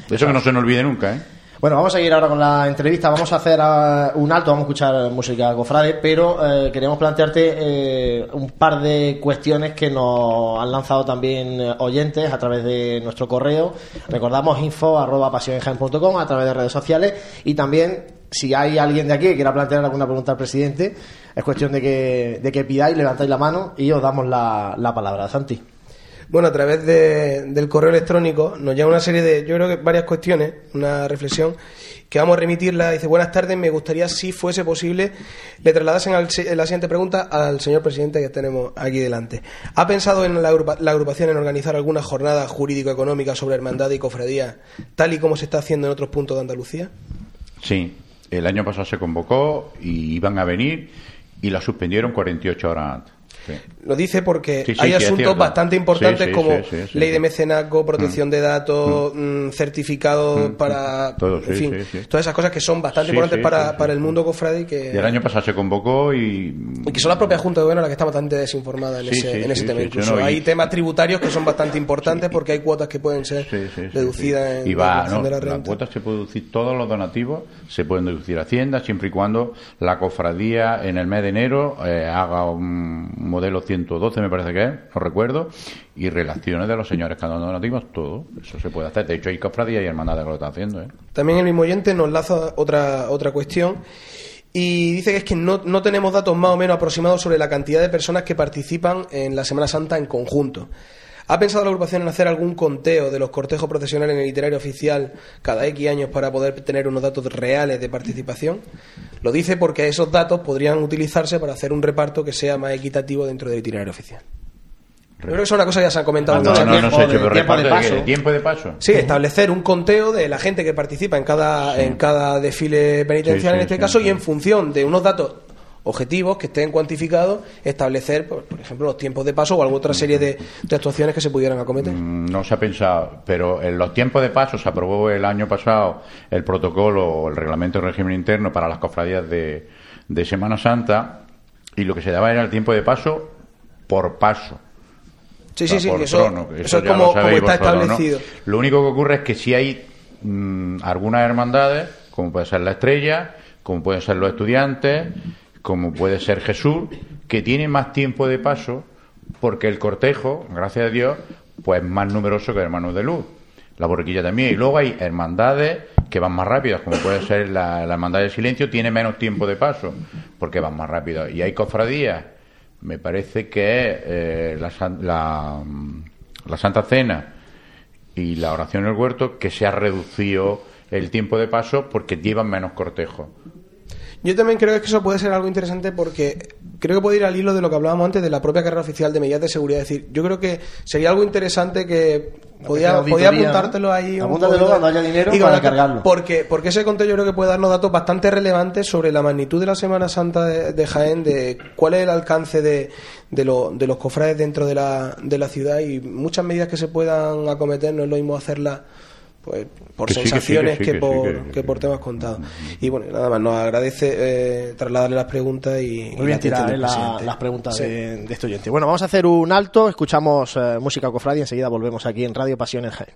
Eso que no se nos olvide nunca. ¿eh? Bueno, vamos a seguir ahora con la entrevista. Vamos a hacer ah, un alto, vamos a escuchar música cofrade, pero eh, queríamos plantearte eh, un par de cuestiones que nos han lanzado también eh, oyentes a través de nuestro correo. Recordamos info arroba pasionenjaen.com a través de redes sociales y también si hay alguien de aquí que quiera plantear alguna pregunta al presidente, es cuestión de que, de que pidáis, levantáis la mano y os damos la palabra. Santi. Bueno, a través de- del correo electrónico nos llega una serie de, yo creo que varias cuestiones, una reflexión, que vamos a remitirla. Dice, buenas tardes, me gustaría, si fuese posible, le trasladasen al la siguiente pregunta al señor presidente que tenemos aquí delante. ¿Ha pensado en la, la agrupación en organizar alguna jornada jurídico-económica sobre hermandad y cofradía, tal y como se está haciendo en otros puntos de Andalucía? Sí, el año pasado se convocó y iban a venir y la suspendieron 48 horas antes. Sí. Lo dice porque Sí, sí, hay asuntos bastante importantes como ley de mecenazgo, protección de datos, mm, certificados para... Todo, en fin, todas esas cosas que son bastante importantes para, para el mundo cofrade y que, Y el año pasado se convocó y... y que son la propia Junta de Gobierno la que está bastante desinformada en ese, en ese tema. Incluso. y- hay temas tributarios que son bastante importantes porque hay cuotas que pueden ser deducidas en y va, la no, de la renta. cuota se puede deducir todos los donativos se pueden deducir Hacienda siempre y cuando la cofradía en el mes de enero eh, haga un modelo 112 me parece que es no recuerdo y relaciones de los señores donativos todo eso se puede hacer de hecho hay cofradías y hermandades que lo están haciendo ¿eh? También el mismo oyente nos laza otra, otra cuestión y dice que es que no, no tenemos datos más o menos aproximados sobre la cantidad de personas que participan en la Semana Santa en conjunto. ¿Ha pensado la agrupación en hacer algún conteo de los cortejos procesionales en el itinerario oficial cada X años para poder tener unos datos reales de participación? Lo dice porque esos datos podrían utilizarse para hacer un reparto que sea más equitativo dentro del itinerario oficial. Yo creo que es una cosa que ya se han comentado no, muchas no, no, veces. sé, pero de tiempo de paso. ¿De tiempo de paso Sí, establecer un conteo de la gente que participa en cada, en cada desfile penitencial Sí, sí, en este sí, caso sí. y en función de unos datos objetivos que estén cuantificados, establecer, por, por ejemplo, los tiempos de paso o alguna otra serie de, de actuaciones que se pudieran acometer. Mm, No se ha pensado, pero en los tiempos de paso se aprobó el año pasado el protocolo o el reglamento de régimen interno para las cofradías de, de Semana Santa y lo que se daba era el tiempo de paso por paso. Sí, O sea, sí, sí, eso, trono, que eso es como, está vosotros, ¿no? establecido. Lo único que ocurre es que si hay mm, algunas hermandades, como puede ser la Estrella, como pueden ser los estudiantes, como puede ser Jesús, que tienen más tiempo de paso porque el cortejo, gracias a Dios, pues es más numeroso que Hermanos de Luz. La borriquilla también. Y luego hay hermandades que van más rápidas, como puede ser la, hermandad del silencio, tiene menos tiempo de paso porque van más rápido. Y hay cofradías, me parece que eh, la, la, mm, la Santa Cena y la oración en el huerto, que se ha reducido el tiempo de paso porque llevan menos cortejo. Yo también creo que eso puede ser algo interesante porque creo que puede ir al hilo de lo que hablábamos antes de la propia carrera oficial de medidas de seguridad. Es decir, yo creo que sería algo interesante que podía, podía apuntártelo ¿no? ahí. Apúntatelo cuando haya dinero Y para cuando- cargarlo. Porque, porque ese conteo yo creo que puede darnos datos bastante relevantes sobre la magnitud de la Semana Santa de, de Jaén, de cuál es el alcance de, de, lo- de los cofrades dentro de la, de la ciudad y muchas medidas que se puedan acometer. No es lo mismo hacerlas pues por Que sí, que sí, que sensaciones sí, que, que sí, por, que- que por temas contados. Y bueno, nada más, nos agradece eh, trasladarle las preguntas y, Muy bien la- las preguntas Sí. de, de este oyente. Bueno, vamos a hacer un alto, escuchamos eh, música cofrade y enseguida volvemos aquí en Radio Pasión en Jaén.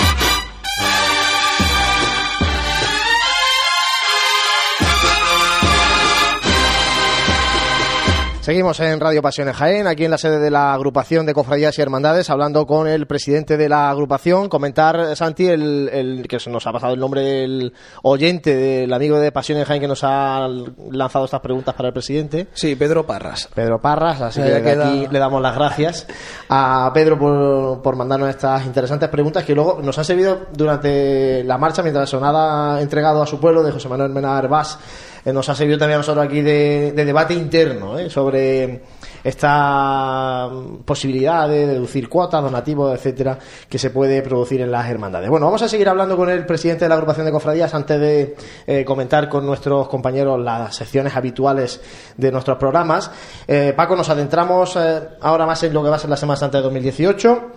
Seguimos en Radio Pasiones Jaén, aquí en la sede de la agrupación de cofradías y hermandades, hablando con el presidente de la agrupación. Comentar, Santi, el, el que se nos ha pasado el nombre del oyente, del amigo de Pasiones Jaén que nos ha lanzado estas preguntas para el presidente. Sí, Pedro Parras. Pedro Parras, así que queda- aquí le damos las gracias a Pedro por, por mandarnos estas interesantes preguntas que luego nos han servido durante la marcha mientras sonaba entregado a su pueblo de José Manuel Mena Herbás. Eh, nos ha servido también a nosotros aquí de, de debate interno ¿eh? sobre esta posibilidad de deducir cuotas, donativos, etcétera, que se puede producir en las hermandades. Bueno, vamos a seguir hablando con el presidente de la agrupación de cofradías antes de eh, comentar con nuestros compañeros las secciones habituales de nuestros programas. Eh, Paco, nos adentramos ahora más en lo que va a ser la Semana Santa de 2018.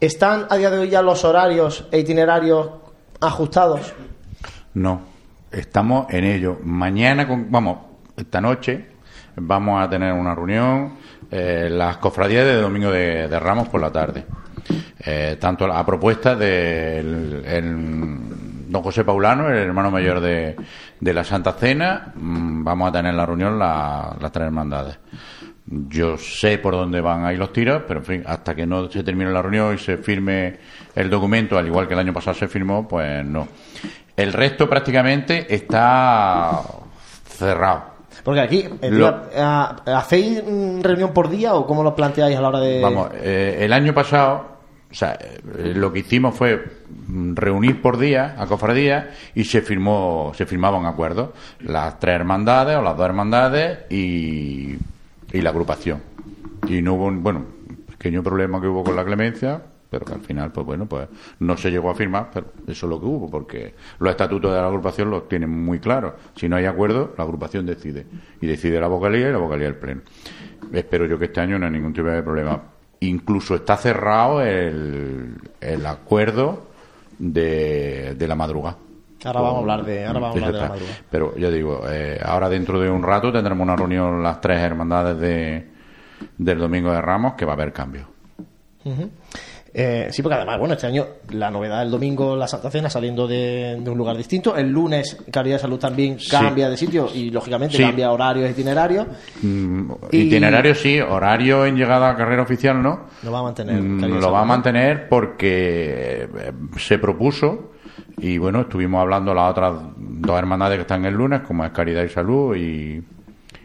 ¿Están a día de hoy ya los horarios e itinerarios ajustados? No, estamos en ello. Mañana, con- vamos, esta noche vamos a tener una reunión, eh, las cofradías de Domingo de, Ramos por la tarde. Eh, tanto a propuesta del el don José Paulano, el hermano mayor de, la Santa Cena, mm, vamos a tener la reunión la- las tres hermandades. Yo sé por dónde van a ir los tiros, pero en fin, hasta que no se termine la reunión y se firme el documento, al igual que el año pasado se firmó, pues no. El resto prácticamente está cerrado. Porque aquí, eh, Lo- ¿ha- ¿hacéis mm, reunión por día o cómo lo planteáis a la hora de...? Vamos, eh, el año pasado, o sea, eh, lo que hicimos fue mm, reunir por día a cofradías y se firmó, se firmaban acuerdos. Las tres hermandades o las dos hermandades y, y la agrupación. Y no hubo, un, bueno, pequeño problema que hubo con la clemencia, pero que al final, pues bueno, pues no se llegó a firmar, pero eso es lo que hubo, porque los estatutos de la agrupación los tienen muy claros. Si no hay acuerdo, la agrupación decide. Y decide la vocalía y la vocalía del pleno. Espero yo que este año no hay ningún tipo de problema. Incluso está cerrado el, el acuerdo de, de la madrugada. Ahora vamos a hablar de- ahora vamos a hablar de la madrugada. Pero ya digo, eh, ahora dentro de un rato tendremos una reunión las tres hermandades de, del Domingo de Ramos que va a haber cambio. Ujú. Eh, sí, porque además, bueno, este año la novedad del domingo, la Santa Cena, saliendo de, de un lugar distinto. El lunes, Calidad de Salud también Sí. cambia de sitio y, lógicamente, Sí. cambia horarios itinerarios. Mm, Y- Itinerario sí, horario en llegada a carrera oficial no. Lo va a mantener. Mm, lo va a mantener porque eh, se propuso y bueno, estuvimos hablando las otras dos hermandades que están el lunes, como es Caridad y Salud y,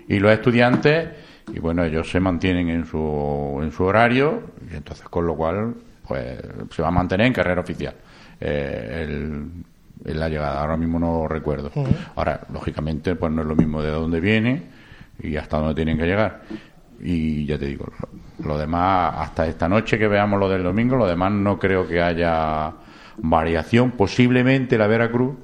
y los estudiantes, y bueno, ellos se mantienen en su, en su horario, y entonces con lo cual pues se va a mantener en carrera oficial. Eh, el, en la llegada, ahora mismo no recuerdo. Ahora, lógicamente, pues no es lo mismo de dónde viene y hasta dónde tienen que llegar. Y ya te digo, lo, demás, hasta esta noche que veamos lo del domingo, lo demás no creo que haya variación. Posiblemente la Veracruz,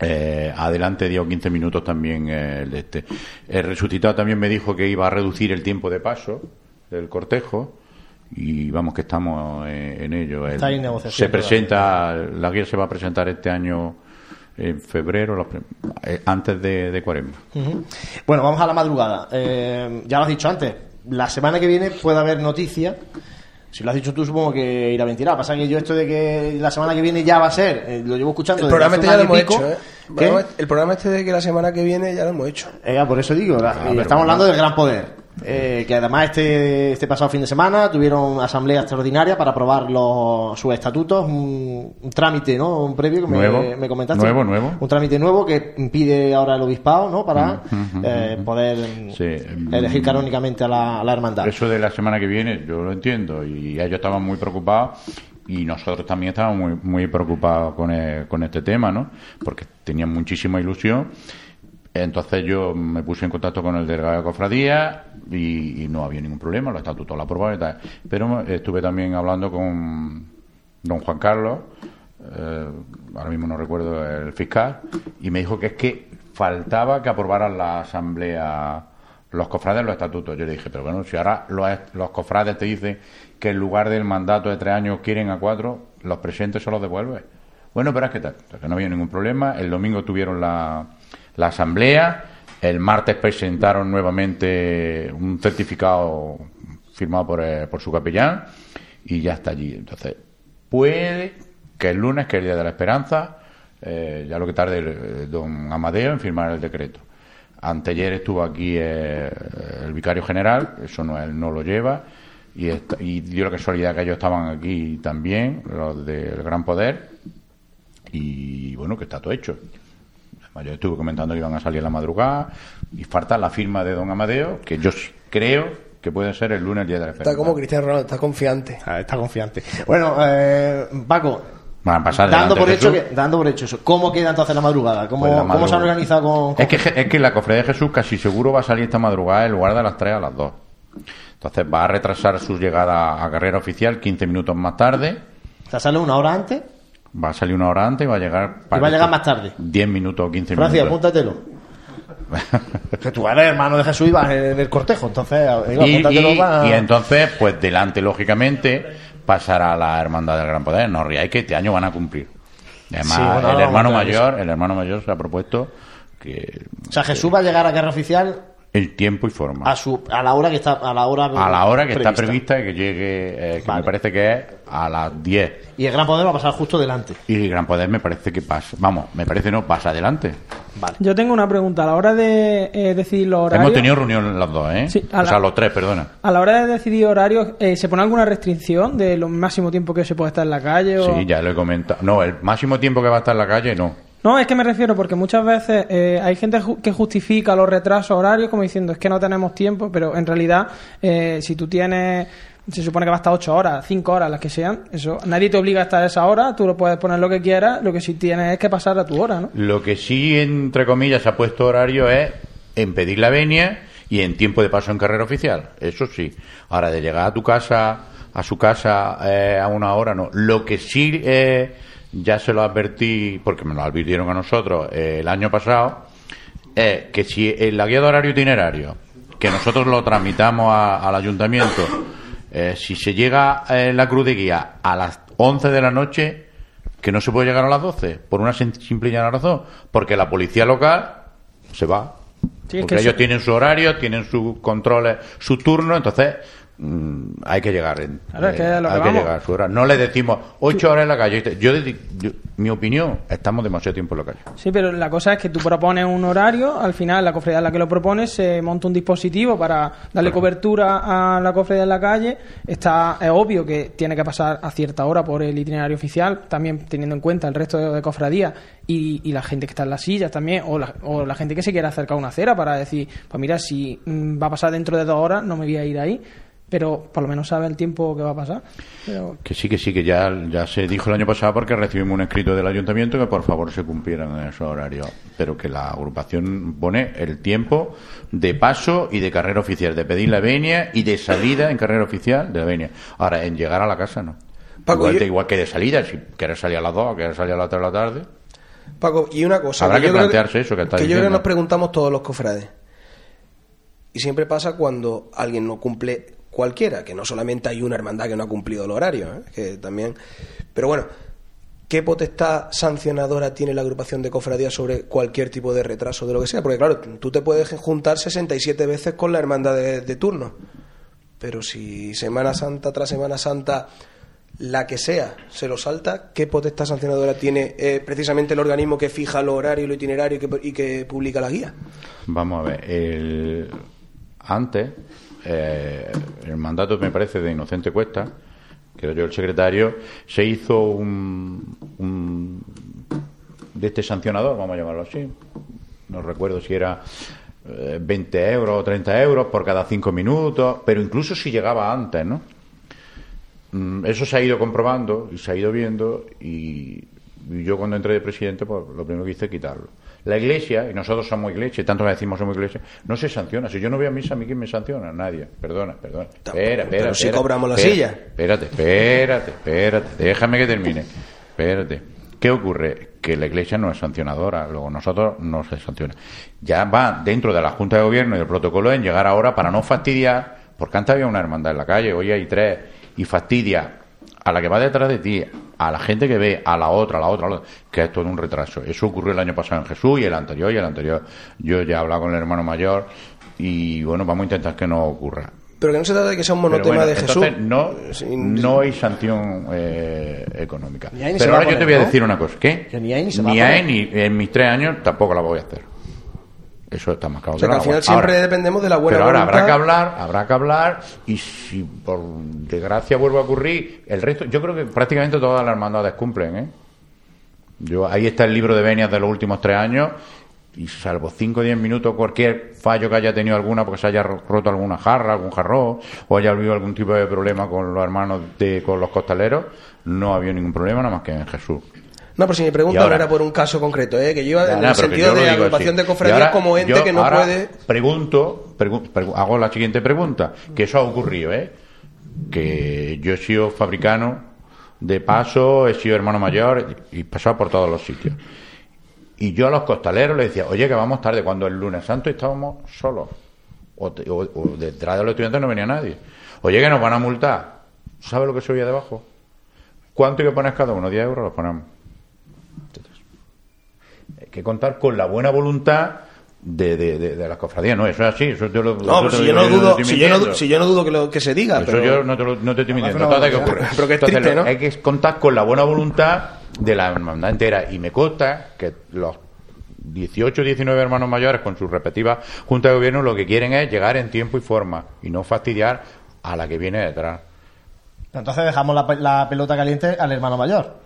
eh, adelante 10 o 15 minutos también eh, el este. El resucitado también me dijo que iba a reducir el tiempo de paso del cortejo y vamos que estamos eh, en ello. El- Está en negociación se presenta, la guía se va a presentar este año en febrero, los eh, antes de, de Cuaresma. Bueno, vamos a la madrugada. Eh, ya lo has dicho antes, la semana que viene puede haber noticia. Si lo has dicho tú, supongo que irá mentira. Pasa que yo esto de que la semana que viene ya va a ser, eh, lo llevo escuchando El desde programa este ya lo hemos pico. hecho, ¿eh? El programa, el programa este de que la semana que viene ya lo hemos hecho. Eh, ah, por eso digo, la- pero estamos bueno. hablando del gran poder. Eh, que además este, este pasado fin de semana tuvieron asamblea extraordinaria para aprobar los, sus estatutos, un, un trámite, ¿no? Un previo que me, Nuevo. me comentaste. Nuevo, nuevo. Un trámite nuevo que impide ahora el obispado, ¿no? Para eh, poder Sí. elegir canónicamente a la, a la hermandad. Eso de la semana que viene, yo lo entiendo, y ellos estaban muy preocupados, y nosotros también estábamos muy, muy preocupados con, el- con este tema, ¿no? Porque tenían muchísima ilusión. Entonces yo me puse en contacto con el delegado de cofradía y, no había ningún problema, los estatutos lo aprobaron y tal. Pero estuve también hablando con don Juan Carlos, eh, ahora mismo no recuerdo el fiscal, y me dijo que es que faltaba que aprobaran la asamblea los cofrades los estatutos. Yo le dije, pero bueno, si ahora los, los cofrades te dicen que en lugar del mandato de tres años quieren a cuatro, los presentes se los devuelve. Bueno, pero es que tal, que no había ningún problema. El domingo tuvieron la, la asamblea El martes presentaron nuevamente un certificado firmado por, eh, por su capellán y ya está allí. Entonces, puede que el lunes, que es el Día de la Esperanza, eh, ya lo que tarde el- don Amadeo en firmar el decreto. Anteayer estuvo aquí eh, el vicario general, eso no, él no lo lleva, y, esta- y dio la casualidad que ellos estaban aquí también, los del Gran Poder, y bueno, que está todo hecho. Yo estuve comentando que iban a salir a la madrugada, y falta la firma de don Amadeo, que yo creo que puede ser el lunes, el día de la Está como Cristiano Ronaldo, está confiante. Ah, Está confiante. Bueno, eh, Paco, Van a pasar dando por, hecho que, dando por hecho eso, ¿cómo queda entonces la madrugada? ¿Cómo, Pues la cómo se han organizado con, con- Es que, es que la cofradía de Jesús casi seguro va a salir esta madrugada en lugar de las 3 a las 2. Entonces va a retrasar su llegada a carrera oficial 15 minutos más tarde. O sea, sale una hora antes. Va a salir una hora antes y va a llegar. Y va a llegar más tarde. 10 minutos o 15 Francia, minutos. apúntatelo. (laughs) que tú eres hermano de Jesús y vas en el cortejo, entonces digo, y, apúntatelo y- y entonces, pues delante, lógicamente, pasará la hermandad del Gran Poder. No riáis que este año van a cumplir. Además, Sí, bueno, el hermano mayor, el hermano mayor se ha propuesto que O sea, Jesús va a llegar a guerra oficial el tiempo y forma. a su a la hora que está a la hora a la hora que está prevista y que llegue, eh, que Vale. me parece que es a las 10. y el Gran Poder va a pasar justo delante. Y el Gran Poder me parece que pasa. Vamos, me parece no, pasa adelante. Vale. Yo tengo una pregunta. A la hora de eh, decidir los horarios... Hemos tenido reunión los dos, ¿eh? Sí, a o la- sea, los tres, perdona. A la hora de decidir horarios, eh, ¿se pone alguna restricción de lo máximo tiempo que se puede estar en la calle? O... Sí, ya lo he comentado. No, el máximo tiempo que va a estar en la calle, no. No, es que me refiero porque muchas veces eh, hay gente ju- que justifica los retrasos horarios como diciendo es que no tenemos tiempo, pero en realidad eh, si tú tienes, se supone que va a estar 8 horas, 5 horas, las que sean, eso nadie te obliga a estar a esa hora, tú lo puedes poner lo que quieras, lo que sí tienes es que pasar a tu hora, ¿no? Lo que sí, entre comillas, ha puesto horario es en pedir la venia y en tiempo de paso en carrera oficial. Eso sí. Ahora, de llegar a tu casa, a su casa eh, a una hora, no. Lo que sí eh, ya se lo advertí, porque me lo advirtieron a nosotros eh, el año pasado, es que si en la guía de horario itinerario, que nosotros lo tramitamos a- al ayuntamiento, eh, si se llega en la cruz de guía a las 11 de la noche, que no se puede llegar a las 12, por una simple y llana razón, porque la policía local se va. Sí, porque que ellos tienen su horario, tienen sus controles, su turno, entonces mm, hay que llegar en, Claro, que eh, lo hay que llegar a su hora. No le decimos ocho horas en la calle. Yo, mi opinión, estamos demasiado tiempo en la calle. Sí, pero la cosa es que tú propones un horario, al final la cofradía en la que lo propones se monta un dispositivo para darle cobertura a la cofradía en la calle. Está, es obvio que tiene que pasar a cierta hora por el itinerario oficial, también teniendo en cuenta el resto de, de cofradías y, y la gente que está en las sillas también, o la, o la gente que se quiere acercar a una acera para decir, pues mira, si mm, va a pasar dentro de dos horas, no me voy a ir ahí. Pero por lo menos sabe el tiempo que va a pasar. Pero, Que sí, que sí, que ya, ya se dijo el año pasado porque recibimos un escrito del ayuntamiento que por favor se cumplieran en esos horarios. Pero que la agrupación pone el tiempo de paso y de carrera oficial, de pedir la venia y de salida en carrera oficial de la venia. Ahora, en llegar a la casa no. Paco, igual, yo- de- igual que de salida, si quieres salir a las 2 o quieres salir a las 3 de la tarde. Paco, y una cosa. Habrá que plantearse eso que yo creo que nos preguntamos todos los cofrades. Y siempre pasa cuando alguien no cumple cualquiera, que no solamente hay una hermandad que no ha cumplido el horario, ¿eh? que también. Pero bueno, ¿qué potestad sancionadora tiene la agrupación de cofradías sobre cualquier tipo de retraso de lo que sea? Porque claro, tú te puedes juntar 67 veces con la hermandad de, turno. Pero si Semana Santa tras Semana Santa, la que sea, se lo salta, ¿qué potestad sancionadora tiene eh, precisamente el organismo que fija los horarios y los itinerarios y que, y que publica la guía? Vamos a ver, el... antes, eh, el mandato, me parece, de Inocente Cuesta, que era yo el secretario, se hizo un, un- de este sancionador, vamos a llamarlo así, no recuerdo si era eh, 20 euros o 30 euros por cada 5 minutos, pero incluso si llegaba antes, ¿no? Mm, Eso se ha ido comprobando y se ha ido viendo y yo cuando entré de presidente pues lo primero que hice es quitarlo. La iglesia, y nosotros somos iglesia, y tanto decimos somos iglesia, no se sanciona. Si yo no voy a misa, ¿a mí quién me sanciona? Nadie. Perdona, perdona. Espera, espera, pero si espera, cobramos la espera, silla. Espérate, espérate, espérate. Déjame que termine. Espérate. ¿Qué ocurre? Que la iglesia no es sancionadora, luego nosotros no se sanciona. Ya va dentro de la Junta de Gobierno y el protocolo en llegar ahora para no fastidiar, porque antes había una hermandad en la calle, hoy hay tres, y fastidia a la que va detrás de ti, a la gente que ve a la otra, a la otra, a la otra, que es todo un retraso. Eso ocurrió el año pasado en Jesús y el anterior y el anterior. Yo ya he hablado con el hermano mayor y bueno, vamos a intentar que no ocurra. Pero que no se trata de que sea un monotema bueno, de Jesús. no, no hay sanción eh, económica. Ni ni Pero ahora yo te voy a ¿no? decir una cosa. ¿Qué? Que ni hay ni se a hay ni en mis tres años tampoco la voy a hacer. Eso está más claro O sea, que al final agua. siempre Ahora, dependemos de la buena pero ahora voluntad. habrá que hablar, habrá que hablar y si por desgracia vuelve a ocurrir, el resto, yo creo que prácticamente todas las hermandades cumplen, ¿eh? Yo, ahí está el libro de venias de los últimos tres años y salvo 5 o 10 minutos, cualquier fallo que haya tenido alguna, porque se haya ro- roto alguna jarra, algún jarrón, o haya habido algún tipo de problema con los hermanos de, con los costaleros, no ha habido ningún problema, nada más que en Jesús. No, pero si mi Y pregunta ahora- no era por un caso concreto, ¿eh? que yo iba Ya, en el sentido de agrupación de Y cofradías como ente yo que no ahora puede. Pregunto, pregu- pregu- hago la siguiente pregunta, que eso ha ocurrido, ¿eh? Que yo he sido fabricano de paso, he sido hermano mayor y he pasado por todos los sitios. Y yo a los costaleros les decía, oye, que vamos tarde, cuando el lunes santo estábamos solos. O, o- o detrás de los estudiantes no venía nadie. Oye, que nos van a multar. ¿Sabe lo que se oía debajo? ¿Cuánto hay que poner cada uno? 10 euros los ponemos. Hay que contar con la buena voluntad de, de, de, de las cofradías. No, eso es así. Eso yo lo, No, si lo yo no digo, dudo, si yo no, si yo no dudo que lo que se diga, Eso pero yo no te, lo, no te estoy mintiendo. no, que pero- ocurrir. pero que es Entonces, triste, lo- ¿no? Hay que contar con la buena voluntad de la hermandad entera. Y me consta que los 18 19 hermanos mayores con sus respectivas juntas de gobierno lo que quieren es llegar en tiempo y forma y no fastidiar a la que viene detrás. Entonces dejamos la pelota caliente al hermano mayor.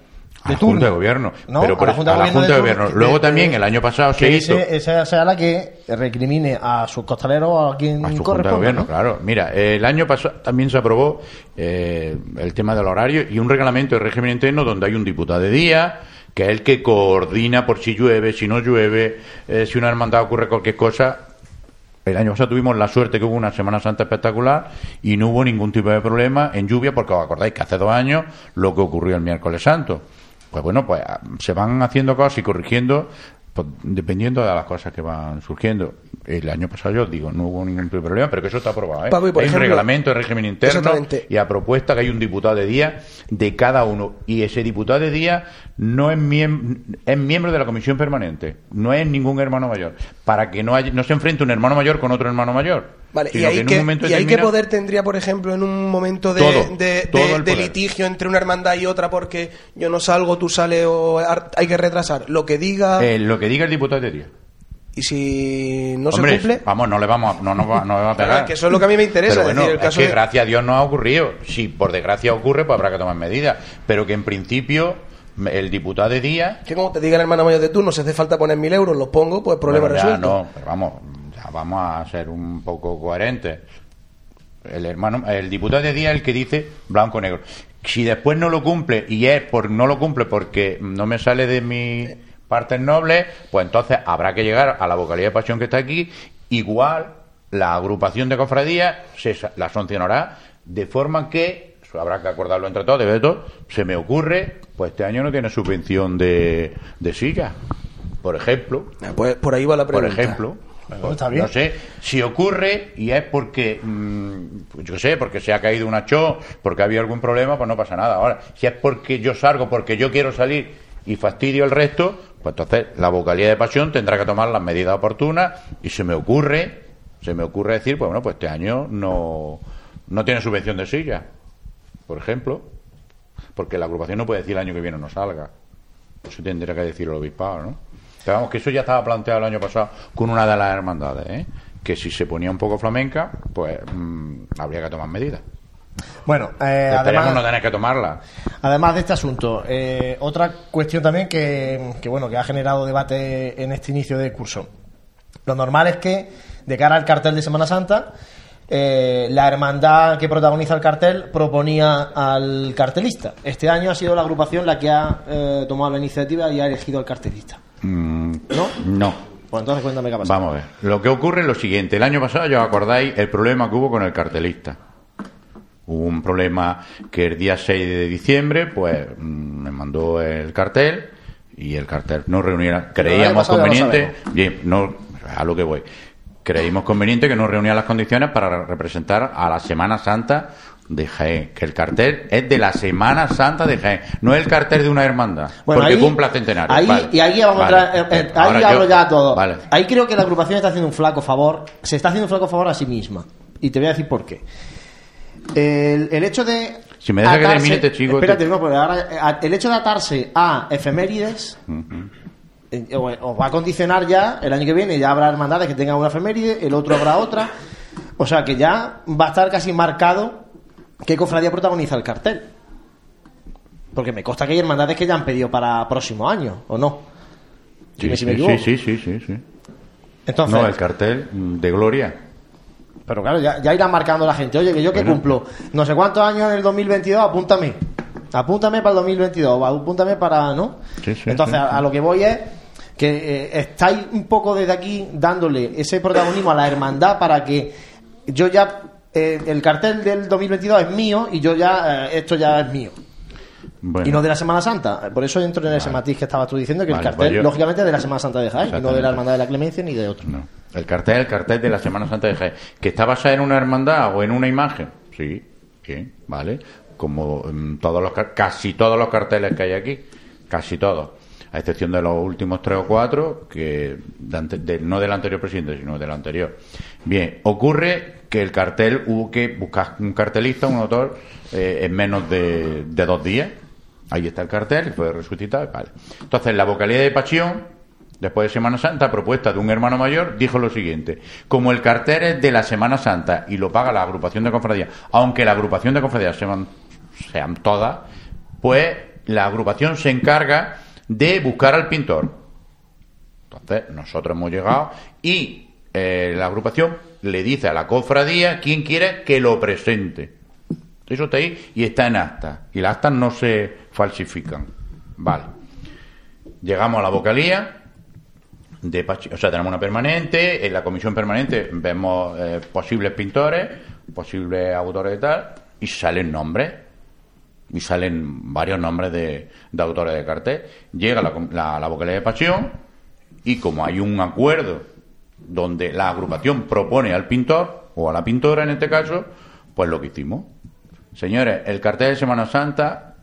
A De la turno. Junta de Gobierno. ¿No? Pero A por la Junta a la Junta de Gobierno. de- Luego de- también el año pasado se hizo. esa sea la que recrimine a sus costaleros o a quien a su junta de gobierno, ¿no? claro. Mira, el año pasado también se aprobó eh, el tema del horario y un reglamento de régimen interno donde hay un diputado de día que es el que coordina por si llueve, si no llueve, eh, si una hermandad ocurre cualquier cosa. El año pasado tuvimos la suerte que hubo una Semana Santa espectacular y no hubo ningún tipo de problema en lluvia porque os acordáis que hace dos años lo que ocurrió el miércoles santo. Pues bueno, pues ah, se van haciendo cosas y corrigiendo pues, dependiendo de las cosas que van surgiendo. El año pasado yo digo, no hubo ningún problema, pero que eso está aprobado. ¿eh? Por hay ejemplo- un reglamento de régimen interno y a propuesta que hay un diputado de día de cada uno. Y ese diputado de día no es, miem- es miembro de la comisión permanente, no es ningún hermano mayor, para que no, haya- no se enfrente un hermano mayor con otro hermano mayor. Vale, y que ahí, momento y ahí qué poder tendría, por ejemplo, en un momento de, Todo, de- todo de- litigio entre una hermandad y otra porque yo no salgo, tú sales o hay que retrasar? Lo que diga Eh, lo que diga el diputado de día. y si no Hombre, se cumple... vamos, no le vamos a, no, va, no le va a Claro, pegar. es que eso es lo que a mí me interesa, es bueno, decir, el es caso que de- gracias a Dios no ha ocurrido. Si por desgracia ocurre, pues habrá que tomar medidas. Pero que en principio el diputado de día Que como te diga el hermano mayor de turno, si hace falta poner mil euros, los pongo, pues problema Bueno, ya resuelto. no, pero vamos, vamos a ser un poco coherentes. El hermano, el diputado de día es el que dice blanco negro. Si después no lo cumple y es por no lo cumple porque no me sale de mis partes nobles, pues entonces habrá que llegar a la vocalía de pasión que está aquí. Igual la agrupación de cofradías se la sancionará de forma que habrá que acordarlo entre todos, de todo, se me ocurre, pues este año no tiene subvención de, de silla, por ejemplo. Ah, Pues por ahí va la Por pregunta. ejemplo, Bueno, está bien. no sé, si ocurre y es porque, mm, yo sé, porque se ha caído una cho, porque había algún problema, pues no pasa nada. Ahora, si es porque yo salgo, porque yo quiero salir y fastidio el resto, pues entonces la vocalía de pasión tendrá que tomar las medidas oportunas y se me ocurre, se me ocurre decir, pues bueno, pues este año no, no tiene subvención de silla, por ejemplo, porque la agrupación no puede decir el año que viene no salga. Eso tendría que decir el obispado, ¿no? Pero vamos, que eso ya estaba planteado el año pasado con una de las hermandades, ¿eh? Que si se ponía un poco flamenca, pues mm, habría que tomar medidas. Bueno, eh, además, no tener que tomarla. además de este asunto, eh, otra cuestión también que, que, bueno que ha generado debate en este inicio de curso. Lo normal es que, de cara al cartel de Semana Santa, eh, la hermandad que protagoniza el cartel proponía al cartelista. Este año ha sido la agrupación la que ha tomado la iniciativa y ha elegido al cartelista. Mm, ¿No? no. Pues entonces cuéntame qué ha pasado. Vamos a ver. Lo que ocurre es lo siguiente. El año pasado, ya os acordáis, el problema que hubo con el cartelista. Hubo un problema que el día 6 de diciembre, pues mm, me mandó el cartel y el cartel no año Creíamos conveniente. Bien, no, a lo que voy. creímos conveniente que no reunía las condiciones para representar a la Semana Santa de Jaén, que el cartel es de la Semana Santa de Jaén, no es el cartel de una hermandad, Bueno, porque ahí- cumple centenario. Ahí, Vale. y ahí vamos Vale. a entrar, eh, eh, ahí hablo yo- ya todo. Vale. Ahí creo que la agrupación está haciendo un flaco favor, se está haciendo un flaco favor a sí misma. Y te voy a decir por qué. El, el hecho de. Si me deja que termine este chico, Espérate, te- no, porque ahora, el hecho de atarse a efemérides. eh, Os va a condicionar ya el año que viene, ya habrá hermandades que tengan una efeméride, el otro habrá otra. O sea que ya va a estar casi marcado qué cofradía protagoniza el cartel. Porque me consta que hay hermandades que ya han pedido para próximo año, ¿o no? Sí, si sí, sí, sí, sí, sí. Entonces, No, el cartel mm, de Gloria. pero claro, ya, ya irá marcando la gente. Oye, que yo que cumplo no sé cuántos años en el 2022, apúntame. Apúntame para el 2022, o apúntame para, ¿no? Sí, sí, Entonces, a, lo que voy es que eh, estáis un poco desde aquí dándole ese protagonismo a la hermandad para que yo ya, eh, el cartel del 2022 es mío y yo ya, eh, esto ya es mío. Bueno, Y no de la Semana Santa. Por eso entro en ese matiz que estabas tú diciendo, que Vale, el cartel, pues yo- lógicamente, es de la Semana Santa de Jaén, y no de la Hermandad de la Clemencia ni de otro. No. El cartel, el cartel de la Semana Santa de Jaén. ¿Que está basada en una hermandad o en una imagen? Sí, bien, vale. Como mm, todos los, casi todos los carteles que hay aquí, casi todos. A excepción de los últimos tres o cuatro, que no del anterior presidente, sino del anterior. Bien, ocurre que el cartel hubo que buscar un cartelista, un autor, eh, en menos de, dos días. Ahí está el cartel, fue resucitado vale. Entonces, la vocalía de Pasión, después de Semana Santa, propuesta de un hermano mayor, dijo lo siguiente: como el cartel es de la Semana Santa y lo paga la agrupación de cofradías, aunque la agrupación de cofradías sean, sean todas, pues la agrupación se encarga de buscar al pintor. Entonces, nosotros hemos llegado y eh, la agrupación le dice a la cofradía quién quiere que lo presente. Eso está ahí y está en acta. Y las actas no se falsifican. Vale. Llegamos a la vocalía. De Pachi- o sea, tenemos una permanente. En la comisión permanente vemos eh, posibles pintores, posibles autores y tal. Y salen nombres. Y salen varios nombres de, de autores de cartel. Llega la, la, la vocalía de pasión. Y como hay un acuerdo donde la agrupación propone al pintor, o a la pintora en este caso, pues lo que hicimos. Señores, el cartel de Semana Santa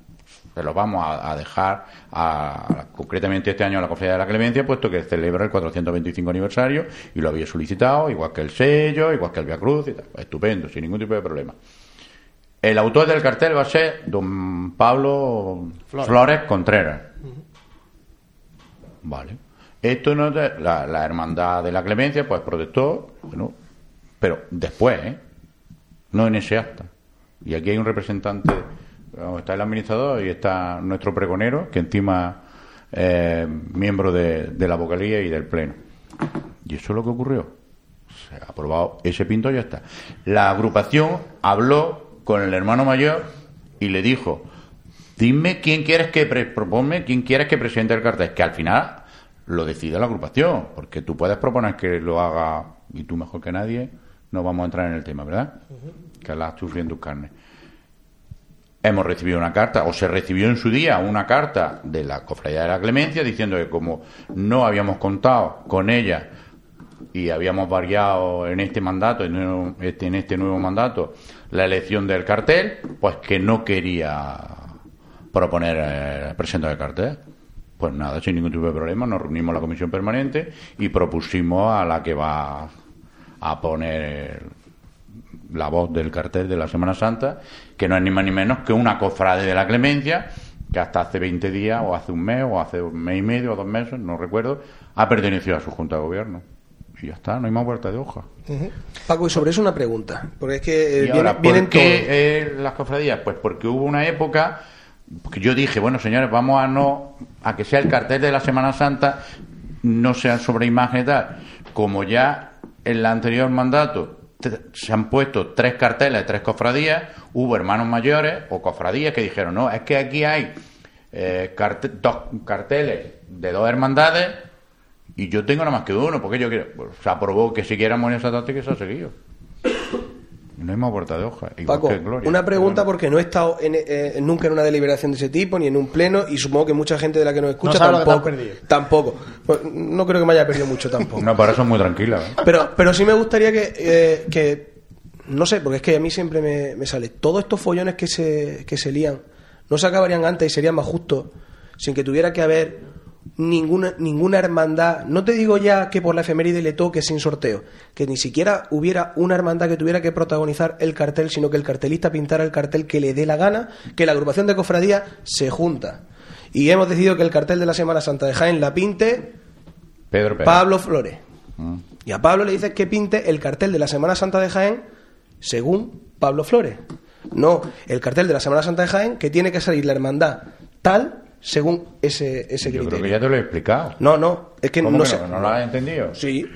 se lo vamos a, a dejar a, concretamente este año a la Cofradía de la Clemencia, puesto que celebra el 425 aniversario y lo había solicitado, igual que el sello, igual que el Via Cruz, y tal. estupendo, sin ningún tipo de problema. El autor del cartel va a ser don Pablo Flores, Contreras. Vale. Esto no es de- la, la hermandad de la Clemencia, pues protestó, bueno, pero después, ¿eh? no en ese acta. Y aquí hay un representante, está el administrador y está nuestro pregonero, que encima es miembro de, de la vocalía y del pleno. Y eso es lo que ocurrió. Se ha aprobado ese pinto y ya está. La agrupación habló con el hermano mayor y le dijo, dime quién quieres que pre- proponme, quién quieres que presente el cartel, que al final lo decide la agrupación, porque tú puedes proponer que lo haga y tú mejor que nadie, no vamos a entrar en el tema, ¿verdad? Que la has sufrido en tus carnes. Hemos recibido una carta, o se recibió en su día una carta de la Cofradía de la Clemencia diciendo que como no habíamos contado con ella y habíamos variado en este mandato, en este- en este nuevo mandato, la elección del cartel, pues que no quería proponer eh, presentar el cartel. Pues nada, sin ningún tipo de problema, nos reunimos la comisión permanente y propusimos a la que va a poner la voz del cartel de la Semana Santa, que no es ni más ni menos que una cofrade de la Clemencia, que hasta hace 20 días, o hace un mes, o hace un mes y medio, o dos meses, no recuerdo, ha pertenecido a su Junta de Gobierno. Y ya está, no hay más vuelta de hoja. Paco, y sobre eso una pregunta, porque es que eh, Y viene- ahora, ¿por vienen qué eh, las cofradías? Pues porque hubo una época que yo dije, bueno, señores, vamos a no a que sea el cartel de la Semana Santa, no sea sobre imagen y tal. Como ya en el anterior mandato se han puesto tres carteles de tres cofradías, hubo hermanos mayores o cofradías que dijeron, no, es que aquí hay eh, carte- dos carteles de dos hermandades y yo tengo nada más que uno, porque yo quiero. Pues, se aprobó que siguiéramos en esa táctica y se ha seguido. No hemos vuelta de hoja. Igual Paco, que Gloria. una pregunta porque no he estado en- eh, nunca en una deliberación de ese tipo, ni en un pleno, y supongo que mucha gente de la que nos escucha sabe lo que te has tampoco. perdido. Tampoco. Pues, no creo que me haya perdido mucho tampoco. Una para eso muy tranquila. ¿eh? Pero, pero sí me gustaría que, eh, que, no sé, porque es que a mí siempre me, me sale, todos estos follones que se, que se lían, no se acabarían antes y serían más justos, sin que tuviera que haber ninguna, ninguna hermandad, no te digo ya que por la efeméride le toque sin sorteo, que ni siquiera hubiera una hermandad que tuviera que protagonizar el cartel, sino que el cartelista pintara el cartel que le dé la gana, que la agrupación de cofradías se junta. Y hemos decidido que el cartel de la Semana Santa de Jaén la pinte Pedro Pérez. Pablo Flores. Mm. Y a Pablo le dices que pinte el cartel de la Semana Santa de Jaén según Pablo Flores. No, el cartel de la Semana Santa de Jaén que tiene que salir la hermandad tal según ese, ese Yo criterio. creo que ya te lo he explicado. No, no, es que ¿Cómo no que sé. no? ¿No lo has entendido? Sí.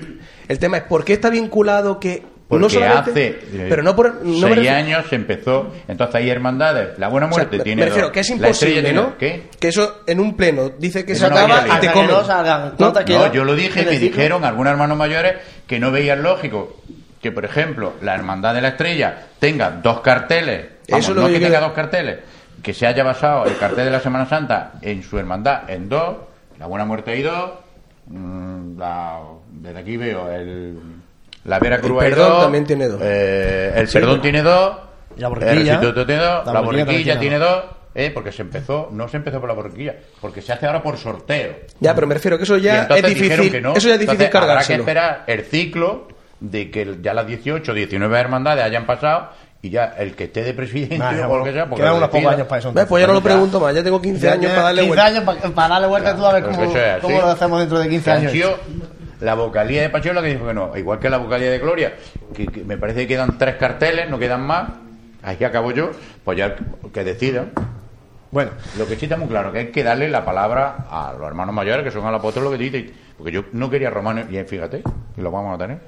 El tema es por qué está vinculado que Porque no solamente hace eh, pero no por no me seis refiero- años se empezó. Entonces hay hermandades. La Buena o sea, Muerte me- tiene me refiero dos. que es La Estrella imposible, ¿no? dos. ¿Qué? Que eso en un pleno dice que Eso se no acaba y te comen. no ¿No? yo lo dije que ciclo. dijeron algunos hermanos mayores que no veían lógico que, por ejemplo, la Hermandad de la Estrella tenga dos carteles, vamos, Eso es lo no que que yo tenga dos carteles, que se haya basado el cartel de la Semana Santa en su hermandad en dos, la Buena Muerte hay dos, mm, la- desde aquí veo el, la Vera Cruz El hay Perdón dos, también tiene dos. eh, el Sí, Perdón tiene dos, la el Borriquilla. Restituto tiene dos, La Borriquilla tiene dos, eh, porque se empezó, no se empezó por la Borriquilla, porque se hace ahora por sorteo. Ya, pero me refiero que eso ya es entonces dijeron difícil. que no. Eso ya es difícil Entonces, Habrá que cargárselo. esperar el ciclo de que ya las 18 19 hermandades hayan pasado y ya el que esté de presidente o lo que sea, porque quedan unos pocos años para eso. ¿Ves? Pues ya no lo pregunto más, ya tengo 15 Ya- años para darle 15 vuelta. años pa- para, darle vuelta tú a ver cómo, cómo lo hacemos dentro de 15 años. La vocalía de Pacheco la que dijo que no, igual que la vocalía de Gloria, que, que me parece que quedan tres carteles, no quedan más. Aquí acabo yo, pues ya que decidan. Bueno, Lo que sí está muy claro que hay que darle la palabra a los hermanos mayores que son a los apóstoles lo que dicen. Porque yo no quería romanos, y fíjate, y lo vamos a tener.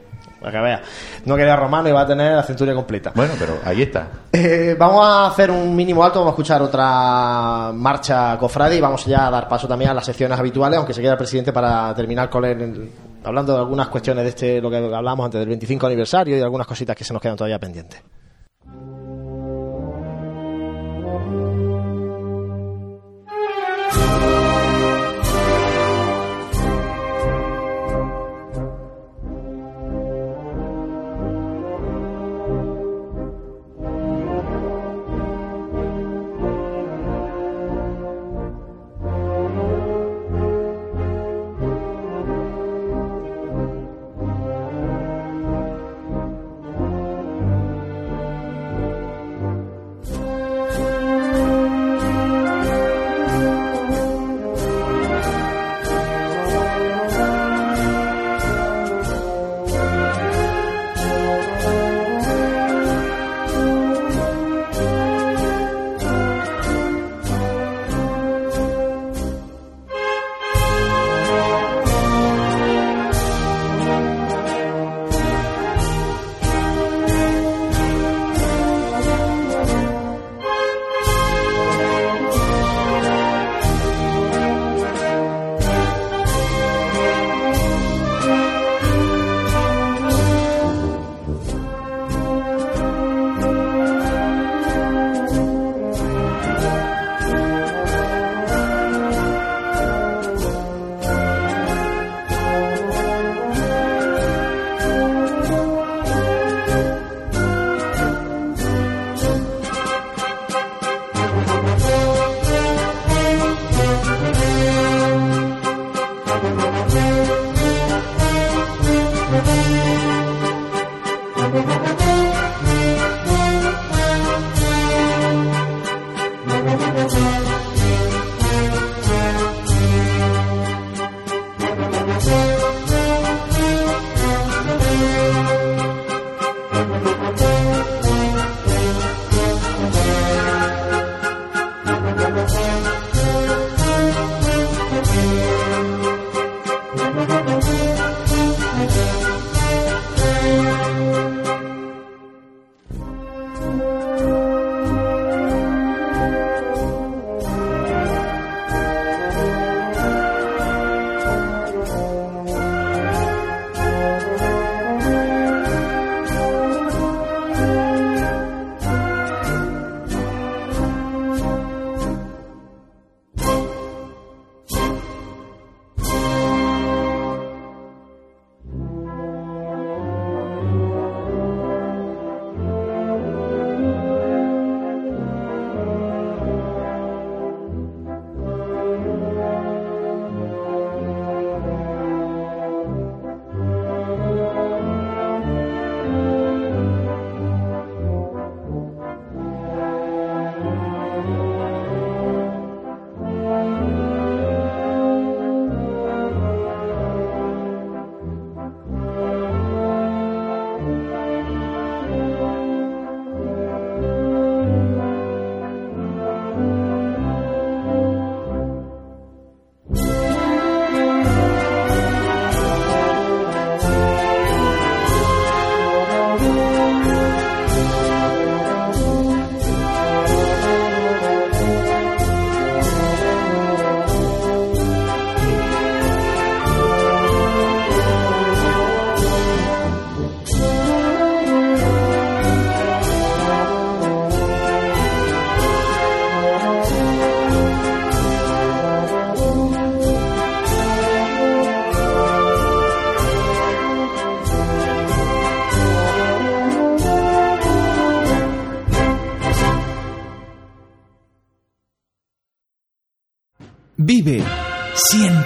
Para que vea. No quería romano y va a tener la centuria completa. Bueno, pero ahí está. Eh, vamos a hacer un mínimo alto, vamos a escuchar otra marcha cofrade y vamos ya a dar paso también a las secciones habituales, aunque se queda el presidente para terminar con el, hablando de algunas cuestiones de este, lo que hablamos antes del 25 aniversario y algunas cositas que se nos quedan todavía pendientes.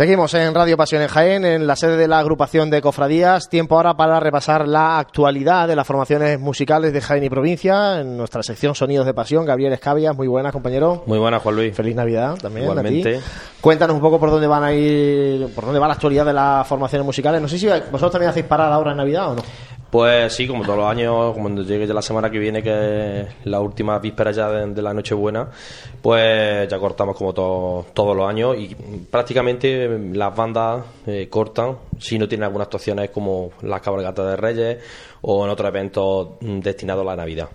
Seguimos en Radio Pasión en Jaén, en la sede de la agrupación de cofradías. Tiempo ahora para repasar la actualidad de las formaciones musicales de Jaén y provincia. En nuestra sección Sonidos de Pasión, Gabriel Escabias, muy buenas, compañero. Muy buenas, Juan Luis. Feliz Navidad también. Igualmente. a ti. Cuéntanos un poco por dónde van a ir, por dónde va la actualidad de las formaciones musicales. No sé si vosotros también hacéis parada ahora en Navidad o no. Pues sí, como todos los años, cuando llegue ya la semana que viene, que es la última víspera ya de, de la Nochebuena, pues ya cortamos como to- todos los años y prácticamente las bandas eh, cortan. Si no tienen algunas actuaciones como las cabalgatas de Reyes o en otros eventos destinados a la Navidad.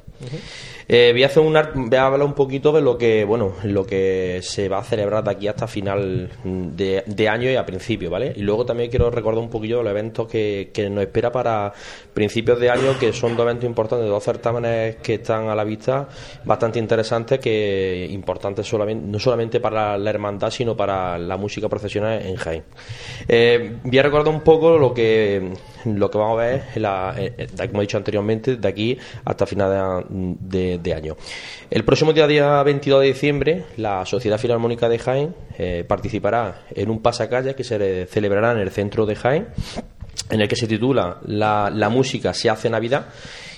Eh, voy a hacer un ar- voy a hablar un poquito de lo que bueno lo que se va a celebrar de aquí hasta final de, año y a principio, ¿vale? Y luego también quiero recordar un poquillo los eventos que, nos espera para principios de año, que son dos eventos importantes, dos certámenes que están a la vista, bastante interesantes, que importantes solamente, no solamente para la hermandad, sino para la música profesional en Jaén. Eh, voy a recordar un poco lo que lo que vamos a ver, en la, como he dicho anteriormente, de aquí hasta final de, año. El próximo día, día 22 de diciembre, la Sociedad Filarmónica de Jaén eh, participará en un pasacalle que se celebrará en el centro de Jaén, en el que se titula La, la música se hace Navidad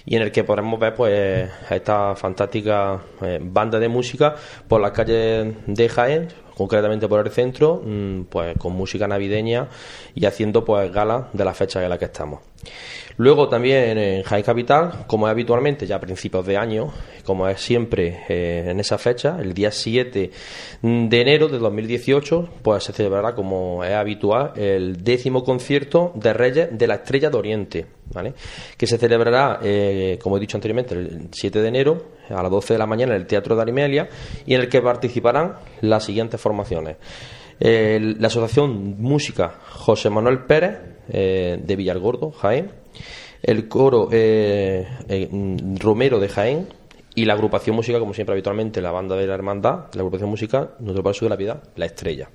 y en el que podremos ver pues esta fantástica eh, banda de música por las calles de Jaén concretamente por el centro mm, pues con música navideña y haciendo pues gala de la fecha en la que estamos Luego también en Jaén Capital, como es habitualmente ya a principios de año, como es siempre eh, en esa fecha, el día 7 de enero de 2018, pues se celebrará como es habitual el décimo concierto de Reyes de la Estrella de Oriente, ¿vale? que se celebrará, eh, como he dicho anteriormente, el 7 de enero a las 12 de la mañana en el Teatro de Arimelia y en el que participarán las siguientes formaciones. Eh, la Asociación Música José Manuel Pérez eh, de Villargordo, Jaén, el coro eh, eh, mm, Romero de Jaén y la agrupación música, como siempre habitualmente, la banda de la hermandad, la agrupación música Nuestro Paso de la Piedad, La Estrella.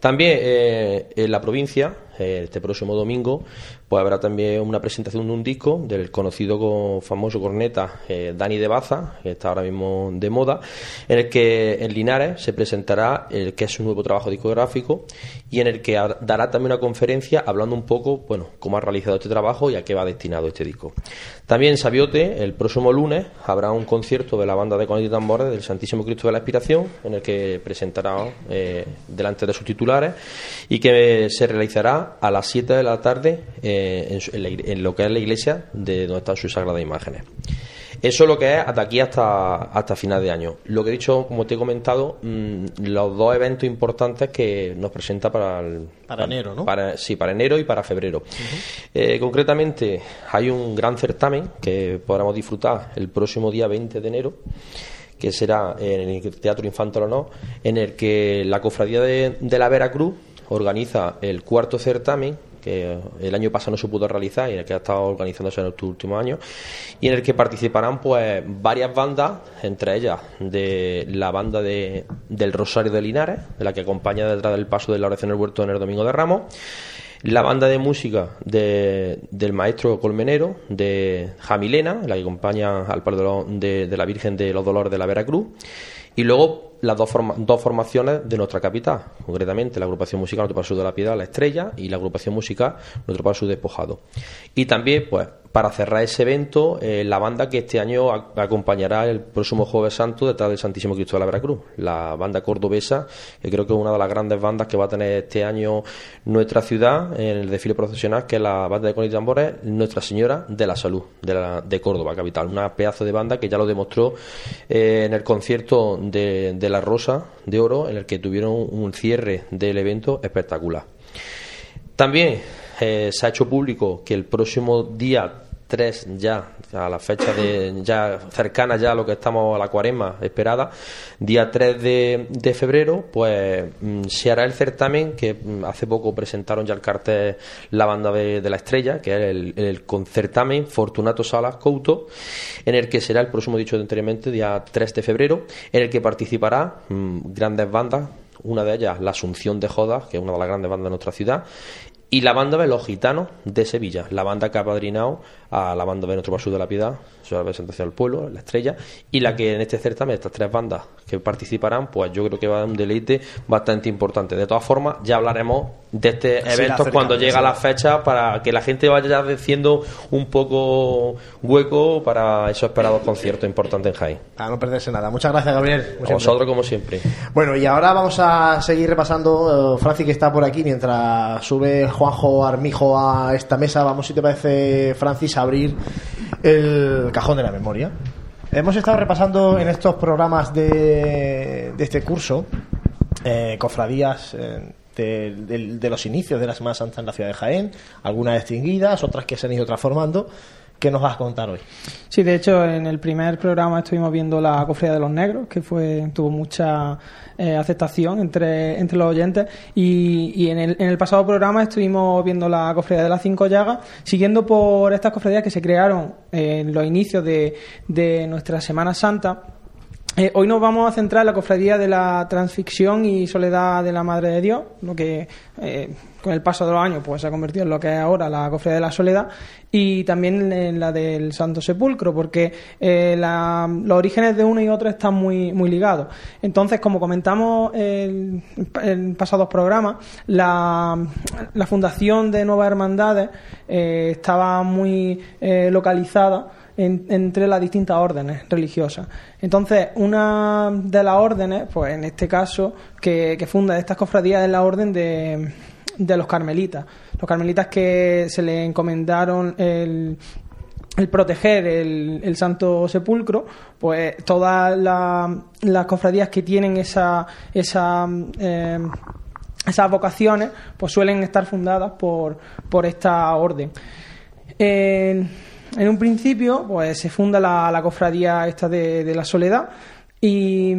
También eh, en la provincia, este próximo domingo, pues habrá también una presentación de un disco del conocido co- famoso corneta eh, Dani de Baza, que está ahora mismo de moda, en el que en Linares se presentará el que es su nuevo trabajo discográfico y en el que dará también una conferencia hablando un poco, bueno, cómo ha realizado este trabajo y a qué va destinado este disco. También en Sabiote, el próximo lunes, habrá un concierto de la banda de Conit y Tambores del Santísimo Cristo de la Inspiración, en el que presentará eh, delante de sus titulares y que se realizará a las 7 de la tarde eh, en, su- en la en lo que es la iglesia de donde están sus sagradas imágenes. Eso es lo que es hasta aquí hasta, hasta final de año. Lo que he dicho, como te he comentado, mm, los dos eventos importantes que nos presenta para el, Para enero, ¿no? para- sí, para enero y para febrero. Eh, concretamente, hay un gran certamen que podremos disfrutar el próximo día 20 de enero que será en el Teatro Infante Honor, en el que la Cofradía de, de la Veracruz organiza el cuarto certamen que el año pasado no se pudo realizar y en el que ha estado organizándose en estos últimos años y en el que participarán pues varias bandas entre ellas de la banda de, del Rosario de Linares de la que acompaña detrás del paso de la oración del huerto en el Domingo de Ramos la banda de música de- del maestro colmenero de Jamilena, la que acompaña al par de, de la Virgen de los Dolores de la Veracruz, y luego las dos, forma- dos formaciones de nuestra capital, concretamente la agrupación musical Nuestro Paso de la Piedad, La Estrella, y la agrupación musical Nuestro Paso Despojado. Y también, pues, para cerrar ese evento, eh, la banda que este año a- acompañará el próximo Jueves Santo detrás del Santísimo Cristo de la Veracruz, la banda cordobesa, que creo que es una de las grandes bandas que va a tener este año nuestra ciudad en el desfile procesional, que es la banda de Con y Tambores Nuestra Señora de la Salud, de, la- de Córdoba, capital. Una pedazo de banda que ya lo demostró eh, en el concierto de, de La Rosa de Oro, en el que tuvieron un cierre del evento espectacular. También eh, se ha hecho público que el próximo día 3 ya, a la fecha de ya cercana ya a lo que estamos a la cuaresma esperada, día 3 de, febrero, pues mm, se hará el certamen que mm, hace poco presentaron ya el cartel la banda de, de la estrella, que es el, el concertamen Fortunato Salas Couto, en el que será el próximo dicho anteriormente, día 3 de febrero, en el que participará mm, grandes bandas una de ellas, la Asunción de Jodas, que es una de las grandes bandas de nuestra ciudad, y la banda de los gitanos de Sevilla, la banda que ha padrinado a la banda de nuestro Pasú de la Piedad, su representación del pueblo, la estrella, y la que en este certamen, estas tres bandas que participarán, pues yo creo que va a dar un deleite bastante importante. De todas formas, ya hablaremos de este Sí, evento cuando llega la fecha para que la gente vaya diciendo un poco hueco para esos esperados conciertos importantes en Jaén. Para no perderse nada. Muchas gracias, Gabriel. como A vosotros como siempre. Bueno, y ahora vamos a seguir repasando. eh, Franci, que está por aquí, mientras sube Juanjo Armijo a esta mesa, vamos, si te parece, Francis, a abrir el cajón de la memoria. Hemos estado repasando en estos programas de, de este curso eh, cofradías eh, de, de- de los inicios de la Semana Santa en la ciudad de Jaén, algunas extinguidas, otras que se han ido transformando. ¿Qué nos vas a contar hoy? Sí, de hecho, en el primer programa estuvimos viendo la Cofradía de los Negros, que fue tuvo mucha eh, aceptación entre, los oyentes. Y, y en, el, en el pasado programa estuvimos viendo la Cofradía de las Cinco Llagas, siguiendo por estas cofradías que se crearon en los inicios de, de nuestra Semana Santa. Eh, hoy nos vamos a centrar en la cofradía de la transfixión y soledad de la Madre de Dios, lo que eh, con el paso de los años pues se ha convertido en lo que es ahora la cofradía de la soledad, y también en la del Santo Sepulcro, porque eh, los orígenes de uno y otro están muy, muy ligados. Entonces, como comentamos en pasados programas, la, la fundación de Nuevas Hermandades eh, estaba muy localizada en- entre las distintas órdenes religiosas. Entonces, una de las órdenes, pues en este caso, que, funda estas cofradías es la orden de, los carmelitas. Los carmelitas que se le encomendaron el, proteger el, Santo Sepulcro, pues todas la- las cofradías que tienen esa, esa eh, esas vocaciones pues suelen estar fundadas por, por esta orden. En, en un principio, pues se funda la, cofradía esta de, la soledad y,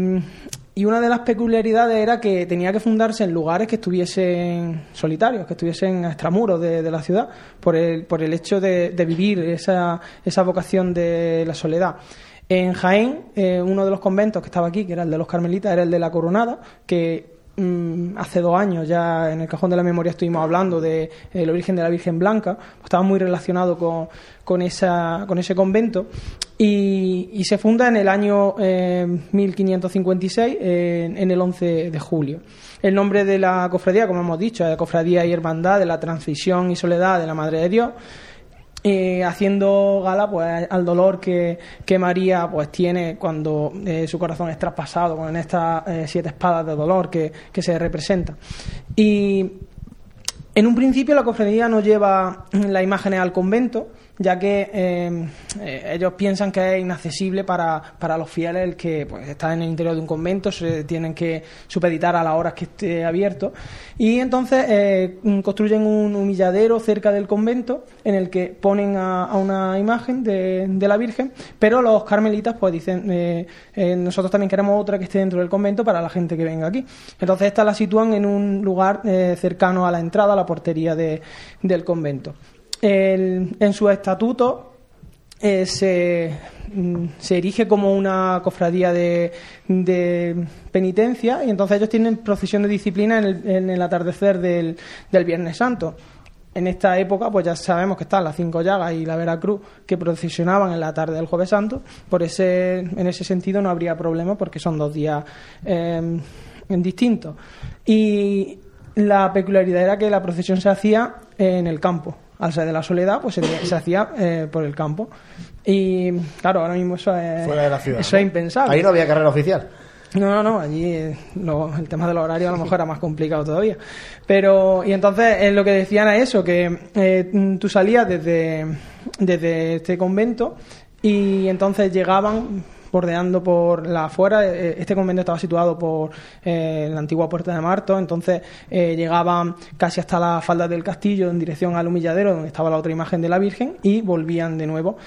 y una de las peculiaridades era que tenía que fundarse en lugares que estuviesen solitarios, que estuviesen a extramuros de, de la ciudad, por el, por el hecho de, de vivir esa, esa vocación de la soledad. En Jaén, eh, uno de los conventos que estaba aquí, que era el de los carmelitas, era el de la Coronada, que mm, hace dos años ya en el cajón de la memoria estuvimos hablando de el origen de la Virgen Blanca, pues estaba muy relacionado con, con, esa, con ese convento y, se funda en el año eh, 1556, en, en el 11 de julio. El nombre de la cofradía, como hemos dicho, es Cofradía y Hermandad de la Transición y Soledad de la Madre de Dios eh, haciendo gala pues al dolor que, que María pues tiene cuando eh, su corazón es traspasado con estas eh, siete espadas de dolor que, que se representan y en un principio la cofradía no lleva las imágenes al convento, ya que eh, eh, ellos piensan que es inaccesible para, para los fieles el que pues, están en el interior de un convento, se tienen que supeditar a las horas que esté abierto. Y entonces eh, construyen un humilladero cerca del convento en el que ponen a, una imagen de, de la Virgen, pero los carmelitas pues dicen, nosotros también queremos otra que esté dentro del convento para la gente que venga aquí. Entonces esta la sitúan en un lugar cercano a la entrada, a la portería de- del convento. El- en su estatuto eh, se, mm, se erige como una cofradía de, de penitencia y entonces ellos tienen procesión de disciplina en el, atardecer del, del Viernes Santo. En esta época, pues ya sabemos que están las cinco llagas y la Veracruz que procesionaban en la tarde del Jueves Santo. Por ese, en ese sentido no habría problema porque son dos días eh, distintos. Y la peculiaridad era que la procesión se hacía en el campo. Al ser de la soledad, pues se, se hacía eh, por el campo. Y claro, ahora mismo eso es, Fuera de la ciudad. eso ¿no? es impensable. Ahí no había carrera oficial. No, no, no, allí eh, lo- el tema del horario a lo mejor era más complicado todavía. Pero, y entonces eh, lo que decían es eso, que eh, tú salías desde, desde este convento y entonces llegaban bordeando por la afuera. eh, Este convento estaba situado por eh, la antigua Puerta de Marto, entonces eh, llegaban casi hasta la falda del castillo en dirección al humilladero donde estaba la otra imagen de la Virgen y volvían de nuevo.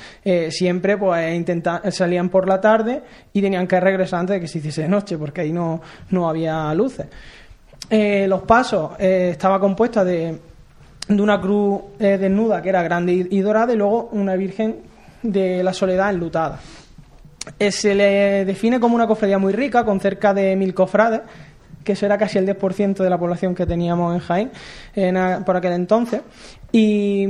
Siempre pues intenta- salían por la tarde y tenían que regresar antes de que se hiciese noche porque ahí no, no había luces. Los pasos estaba compuesta de, de una cruz desnuda que era grande y dorada y luego una Virgen de la Soledad enlutada. Eh, se le define como una cofradía muy rica, con cerca de mil cofrades, que eso era casi el 10% de la población que teníamos en Jaén en por aquel entonces. Y,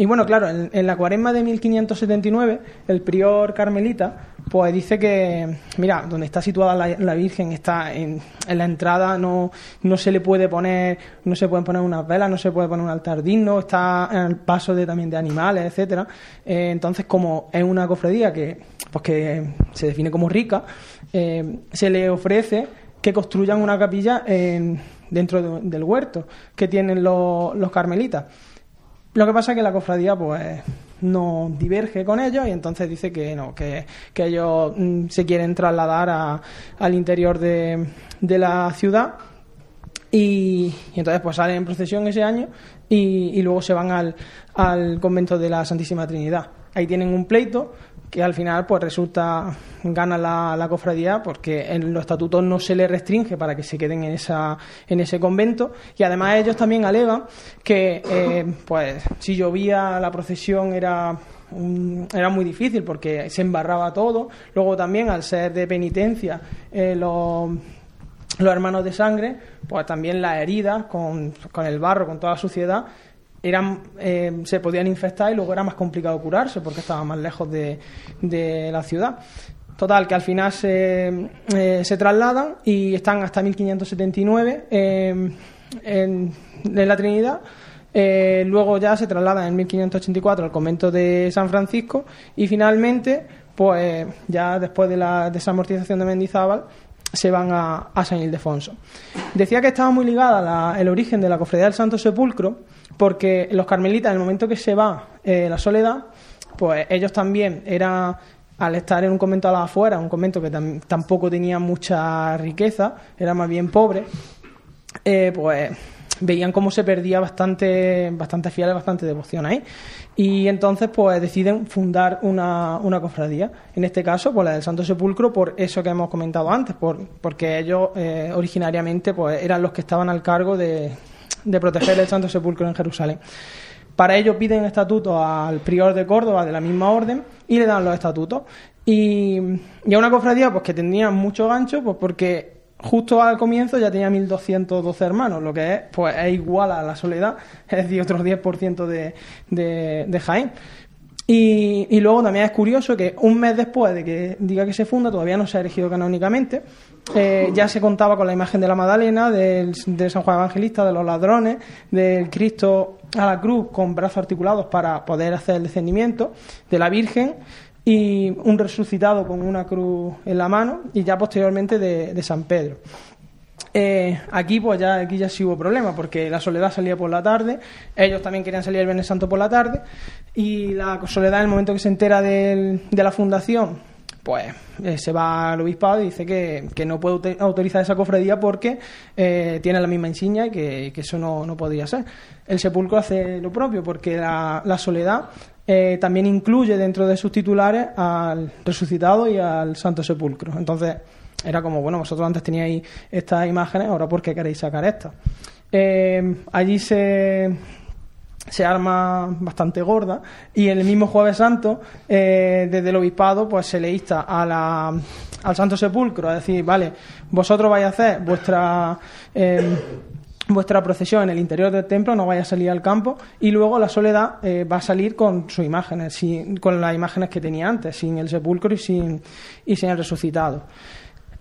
y bueno, claro, en, la cuaresma de 1579, el prior carmelita, pues dice que, mira, donde está situada la, Virgen, está en, la entrada, no, no se le puede poner, no se pueden poner unas velas, no se puede poner un altar digno, está en el paso de, también de animales, etcétera. Eh, entonces, como es una cofradía que, pues que se define como rica, eh, se le ofrece que construyan una capilla en, dentro del huerto que tienen los carmelitas. Lo que pasa es que la cofradía, pues, no diverge con ellos y entonces dice que no, que, ellos mm, se quieren trasladar al interior de, de la ciudad y, entonces pues salen en procesión ese año y, y luego se van al, al convento de la Santísima Trinidad. Ahí tienen un pleito que al final pues resulta gana la, cofradía porque en los estatutos no se le restringe para que se queden en esa en ese convento. Y además ellos también alegan que eh, pues si llovía la procesión era era muy difícil porque se embarraba todo. Luego también al ser de penitencia eh, los los hermanos de sangre pues también las heridas con, con el barro con toda la suciedad eran, eh, se podían infectar y luego era más complicado curarse porque estaban más lejos de, de la ciudad. Total, que al final se, eh, se trasladan y están hasta 1579 eh, en, la Trinidad. luego ya se trasladan en 1584 al convento de San Francisco y finalmente, pues ya después de la desamortización de Mendizábal, se van a, San Ildefonso. Decía que estaba muy ligada el origen de la cofradía del Santo Sepulcro porque los carmelitas, en el momento que se va eh, la soledad, pues ellos también eran, al estar en un convento a la afuera, un convento que tampoco tenía mucha riqueza, era más bien pobre, eh, pues veían cómo se perdía bastante, bastante fieles, bastante devoción ahí. Y entonces, pues deciden fundar una, una cofradía. En este caso, pues la del Santo Sepulcro, por eso que hemos comentado antes, por, porque ellos eh, originariamente pues eran los que estaban al cargo de, de proteger el Santo Sepulcro en Jerusalén. Para ello piden estatuto al prior de Córdoba de la misma orden y le dan los estatutos. Y, y a una cofradía pues que tenía mucho gancho, pues porque justo al comienzo ya tenía 1.212 hermanos, lo que es, pues, es igual a la soledad, (laughs) es decir, otros 10% de, de, de Jaén. Y, luego también es curioso que un mes después de que diga que se funda, todavía no se ha erigido canónicamente, eh, ya se contaba con la imagen de la Magdalena, del, de San Juan Evangelista, de los ladrones, del Cristo a la cruz con brazos articulados para poder hacer el descendimiento, de la Virgen y un resucitado con una cruz en la mano y ya posteriormente de San Pedro. Eh, aquí pues ya aquí ya sí hubo problema porque la Soledad salía por la tarde, ellos también querían salir el Viernes Santo por la tarde y la Soledad en el momento que se entera de la fundación pues eh, se va al obispado y dice que, no puede autorizar esa cofradía porque eh, tiene la misma insignia y que, eso no, no, podría ser. El sepulcro hace lo propio porque la, la soledad también incluye dentro de sus titulares al resucitado y al santo sepulcro. Entonces, era como, bueno, vosotros antes teníais estas imágenes, ahora ¿por qué queréis sacar estas? Eh, allí se, se arma bastante gorda y el mismo jueves santo eh, desde el obispado pues se le insta al santo sepulcro a decir vale vosotros vais a hacer vuestra eh, vuestra procesión en el interior del templo no vaya a salir al campo y luego la soledad va a salir con sus imágenes con las imágenes que tenía antes sin el sepulcro y sin sin el resucitado.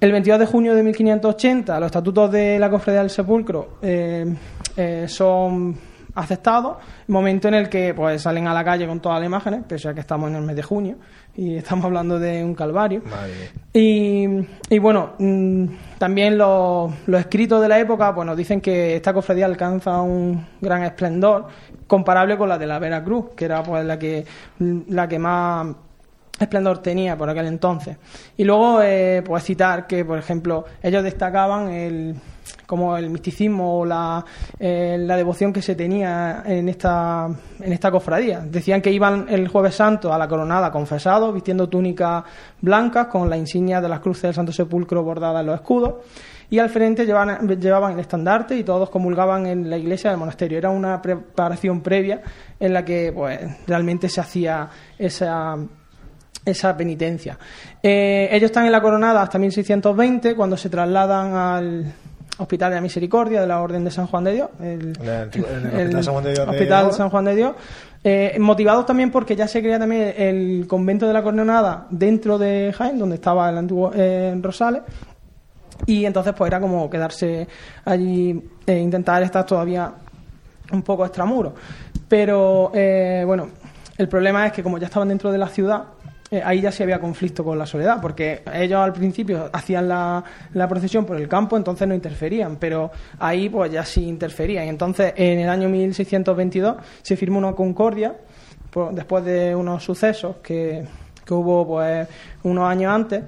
El 22 de junio de 1580 los estatutos de la Cofradía del Sepulcro eh, eh, son aceptados, momento en el que pues salen a la calle con todas las imágenes, pese a que estamos en el mes de junio y estamos hablando de un calvario. Y, y, bueno, mm, también los, escritos de la época pues, nos dicen que esta cofradía alcanza un gran esplendor comparable con la de la Veracruz, que era pues la que, la que más esplendor tenía por aquel entonces. Y luego, eh, pues citar que, por ejemplo, ellos destacaban el como el misticismo o la, eh, la devoción que se tenía en esta, en esta cofradía. Decían que iban el jueves santo a la coronada confesados, vistiendo túnicas blancas con la insignia de las cruces del Santo Sepulcro bordadas en los escudos, y al frente llevaban, llevaban el estandarte y todos comulgaban en la iglesia del monasterio. Era una preparación previa en la que pues realmente se hacía esa esa penitencia. Eh, ellos están en la coronada hasta 1620, cuando se trasladan al, Hospital de la Misericordia de la Orden de San Juan de Dios, el, el Hospital de San Juan de Dios. Eh, motivados también porque ya se crea también el convento de la Cornonada dentro de Jaén, donde estaba el antiguo eh, Rosales. Y entonces pues era como quedarse allí e intentar estar todavía un poco extramuros. Pero bueno, el problema es que como ya estaban dentro de la ciudad, eh, ahí ya sí había conflicto con la soledad, porque ellos al principio hacían la, procesión por el campo, entonces no interferían, pero ahí pues ya sí interferían. Entonces en el año 1622 se firmó una concordia, por- después de unos sucesos que, que hubo pues unos años antes,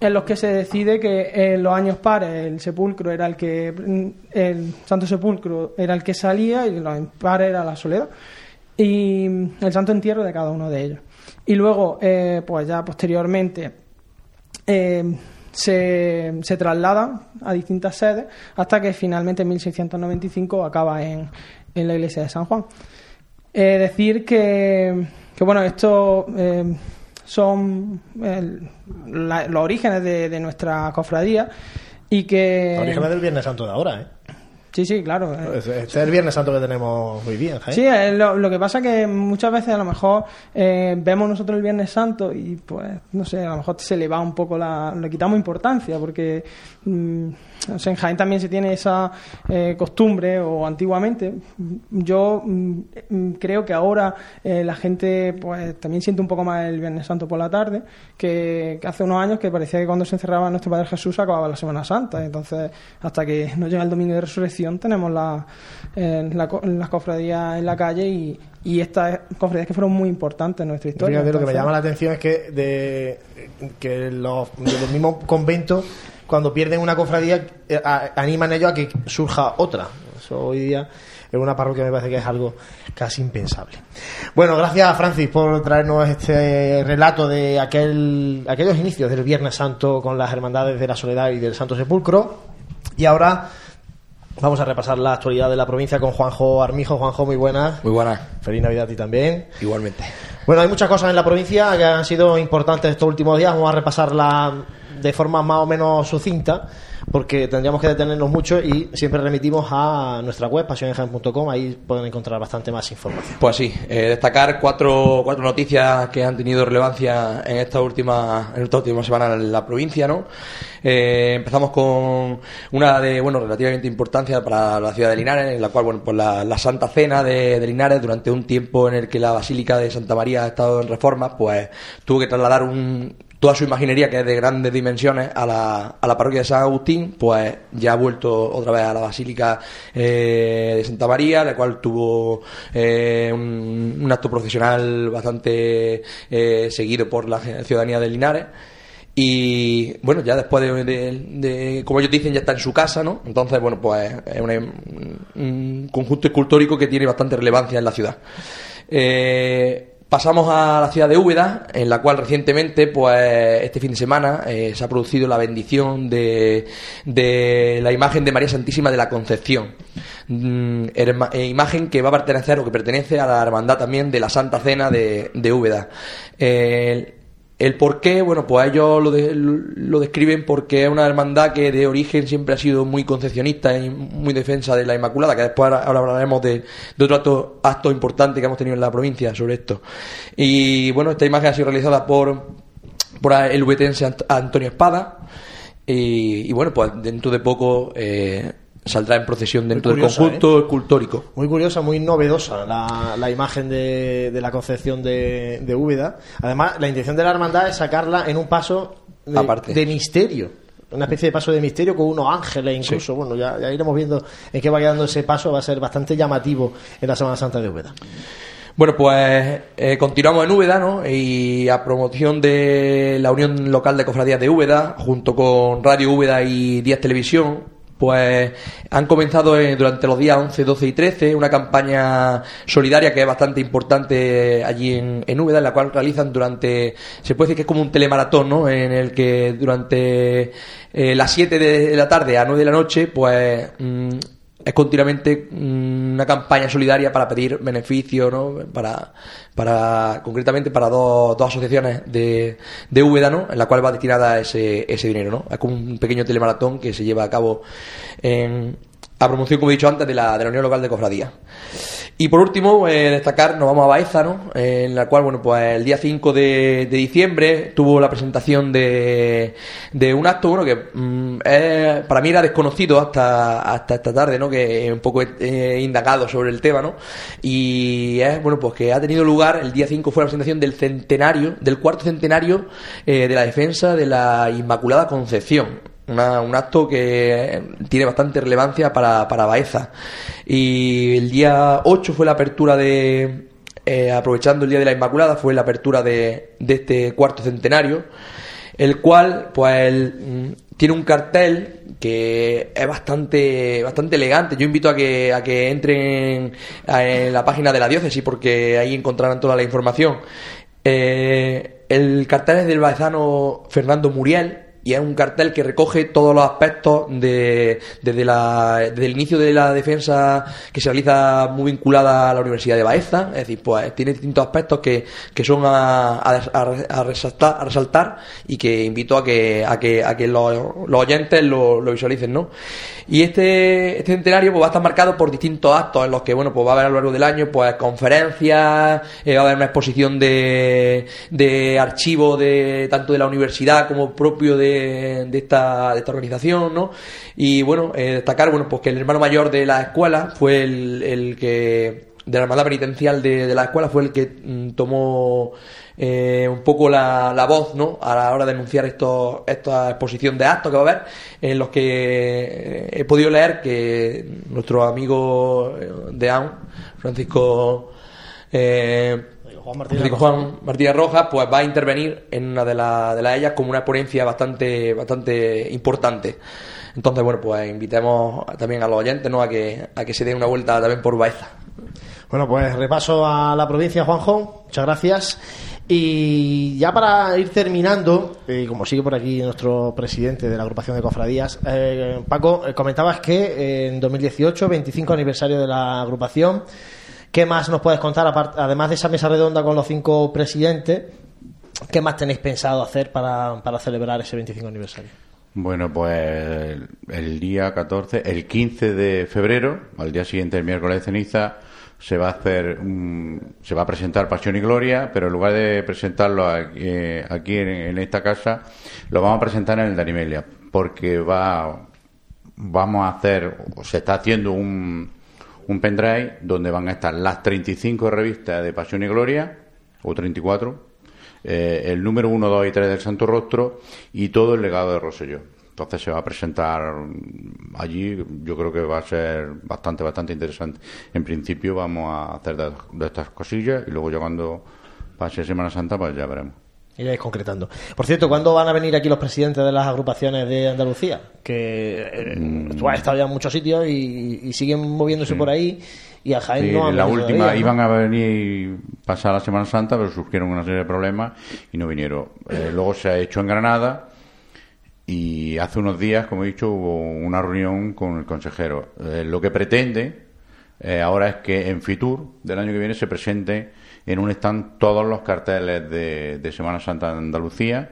en los que se decide que en los años pares el sepulcro era el que el santo sepulcro era el que salía y los impares era la soledad y el santo entierro de cada uno de ellos y luego eh, pues ya posteriormente eh, se, se trasladan a distintas sedes hasta que finalmente en 1695 acaba en, en la iglesia de San Juan eh, decir que, que, bueno, esto eh, son los orígenes de, de nuestra cofradía y que... Los orígenes del Viernes Santo de ahora, ¿eh? Sí, sí, claro. eh. Este es el Viernes Santo que tenemos hoy día, ¿eh? Sí, eh, lo, lo que pasa que muchas veces a lo mejor eh, vemos nosotros el Viernes Santo y pues, no sé, a lo mejor se le va un poco la... le quitamos importancia porque mm, o sea, en Jaén también se tiene esa eh, costumbre o antiguamente. Yo mm, mm, creo que ahora eh, la gente pues también siente un poco más el Viernes Santo por la tarde que, que hace unos años que parecía que cuando se encerraba nuestro Padre Jesús acababa la Semana Santa. Entonces, hasta que nos llega el Domingo de Resurrección tenemos la, eh, la las cofradías en la calle y, y estas cofradías que fueron muy importantes en nuestra historia. Fíjate, lo que me llama la atención es que de que los, de los mismos conventos, cuando pierden una cofradía, eh, a- animan ellos a que surja otra. Eso hoy día en una parroquia me parece que es algo casi impensable. Bueno, gracias Francis por traernos este relato de aquel, aquellos inicios del Viernes Santo con las hermandades de la Soledad y del Santo Sepulcro. Y ahora vamos a repasar la actualidad de la provincia con Juanjo Armijo. Juanjo, muy buenas. Muy buena, Feliz Navidad a ti también. igualmente. Bueno, hay muchas cosas en la provincia que han sido importantes estos últimos días. Vamos a repasarlas de forma más o menos sucinta, porque tendríamos que detenernos mucho y siempre remitimos a nuestra web, pasionenjaen.com. Ahí pueden encontrar bastante más información. Pues sí, eh, destacar cuatro, cuatro noticias que han tenido relevancia en esta última, en esta última semana en la provincia, ¿no? Eh, empezamos con una de, bueno, relativamente importancia para la ciudad de Linares, en la cual, bueno, pues la, la Santa Cena de, de Linares, durante un tiempo en el que la Basílica de Santa María ha estado en reformas, pues tuvo que trasladar un, toda su imaginería, que es de grandes dimensiones, a la, a la parroquia de San Agustín, pues ya ha vuelto otra vez a la Basílica eh, de Santa María, la cual tuvo eh, un, acto profesional bastante eh, seguido por la ciudadanía de Linares. Y bueno, ya después de, de- como ellos dicen, ya está en su casa, ¿no? Entonces, bueno, pues es un conjunto escultórico que tiene bastante relevancia en la ciudad. Pasamos a la ciudad de Úbeda, en la cual recientemente, pues este fin de semana, eh, se ha producido la bendición de, de la imagen de María Santísima de la Concepción. Mm, eh, imagen que va a pertenecer o que pertenece a la hermandad también de la Santa Cena de, de Úbeda. El por qué, bueno, pues ellos lo, de- lo describen porque es una hermandad que de origen siempre ha sido muy concepcionista y muy defensa de la Inmaculada, que después ahora, hablaremos de, de otro acto, importante que hemos tenido en la provincia sobre esto. Y bueno, esta imagen ha sido realizada por, por el ubetense Ant- Antonio Espada. Y, y bueno, pues dentro de poco eh, saldrá en procesión dentro curiosa, del conjunto escultórico. Muy curiosa, muy novedosa la, la imagen de, de la concepción de, de Úbeda. Además, la intención de la hermandad es sacarla en un paso de, Aparte. de misterio. Una especie de paso de misterio con unos ángeles incluso. Bueno, ya, ya iremos viendo en qué va quedando ese paso. Va a ser bastante llamativo en la Semana Santa de Úbeda. Bueno, pues eh, continuamos en Úbeda, ¿no? Y a promoción de la Unión Local de Cofradías de Úbeda, junto con Radio Úbeda y Díaz Televisión, pues han comenzado eh, durante los días 11, 12 y 13 una campaña solidaria que es bastante importante allí en, en Úbeda, en la cual realizan durante, se puede decir que es como un telemaratón, ¿no? En el que durante eh, las 7 de la tarde a 9 de la noche, pues... mm, es continuamente una campaña solidaria para pedir beneficios, ¿no? Para, para, concretamente para dos, dos asociaciones de, de Úbeda, ¿no? En la cual va destinada ese, ese dinero, ¿no? Es como un pequeño telemaratón que se lleva a cabo en, a promoción, como he dicho antes, de la, de la Unión Local de Cofradía. Y por último, eh, destacar, nos vamos a Baeza, ¿no? Eh, en la cual, bueno, pues el día 5 de, diciembre tuvo la presentación de, de un acto, bueno, que mm, para mí era desconocido hasta, hasta esta tarde, ¿no? Que un poco he, he indagado sobre el tema, ¿no? Y es, bueno, pues que ha tenido lugar, el día 5 fue la presentación del centenario, del cuarto centenario eh, de la defensa de la Inmaculada Concepción. Un acto que tiene bastante relevancia para, para Baeza. Y el día 8 fue la apertura de, eh, aprovechando el Día de la Inmaculada, fue la apertura de, de este cuarto centenario, el cual, pues, mm, tiene un cartel que es bastante bastante elegante. Yo invito a que, a que entren en la página de la diócesis porque ahí encontrarán toda la información. Eh, el cartel es del baezano Fernando Muriel y es un cartel que recoge todos los aspectos de, desde, la, desde el inicio de la defensa que se realiza muy vinculada a la Universidad de Baeza, es decir, pues tiene distintos aspectos que, que son a, a, a- resaltar, a resaltar y que invito a que, a que, a que los, los oyentes lo, lo visualicen, ¿no? Y este, este centenario pues, va a estar marcado por distintos actos en los que, bueno, pues va a haber a lo largo del año, pues conferencias, eh, va a haber una exposición de, de archivos de, tanto de la universidad como propio de, de esta, de esta organización, ¿no? Y bueno, eh, destacar, bueno, pues que el hermano mayor de la escuela fue el, el que, de la hermandad penitencial de, de la escuela fue el que mm, tomó eh, un poco la, la voz ¿no? a la hora de anunciar estos, esta exposición de actos que va a haber, en los que eh, he podido leer que nuestro amigo eh, de AUN, Francisco, eh, Juan Martínez Francisco Juan Martínez Rojas, pues va a intervenir en una de, la- de las ellas como una exponencia bastante, bastante importante. Entonces, bueno, pues invitemos también a los oyentes ¿no? a, que, a que se den una vuelta también por Baeza. Bueno, pues repaso a la provincia, Juanjo. Muchas gracias. Y ya para ir terminando, y como sigue por aquí nuestro presidente de la agrupación de cofradías, eh, Paco, eh, comentabas que eh, en 2018, 25 aniversario de la agrupación, ¿qué más nos puedes contar, apart- además de esa mesa redonda con los cinco presidentes? ¿Qué más tenéis pensado hacer para, para celebrar ese 25 aniversario? Bueno, pues el día 14, el 15 de febrero, al día siguiente, el miércoles de ceniza, se va a hacer, un- se va a presentar Pasión y Gloria, pero en lugar de presentarlo aquí, eh, en, esta casa, lo vamos a presentar en el Danimelia, porque va, vamos a hacer, se está haciendo un, un pendrive donde van a estar las 35 revistas de Pasión y Gloria, o 34, eh, el número 1, 2 y 3 del Santo Rostro y todo el legado de Rosselló. Entonces se va a presentar allí, yo creo que va a ser bastante, bastante interesante. En principio vamos a hacer de, de estas cosillas y luego ya cuando pase Semana Santa pues ya veremos. Iréis concretando. Por cierto, ¿cuándo van a venir aquí los presidentes de las agrupaciones de Andalucía? Que eh, tú has estado ya en muchos sitios y, y siguen moviéndose por ahí y a Jaén Sí, no han la última todavía, ¿no? iban a venir pasar la Semana Santa, pero surgieron una serie de problemas y no vinieron. Eh, luego se ha hecho en Granada y hace unos días, como he dicho, hubo una reunión con el consejero. Eh, lo que pretende eh, ahora es que en Fitur del año que viene se presente en un stand todos los carteles de, de Semana Santa de Andalucía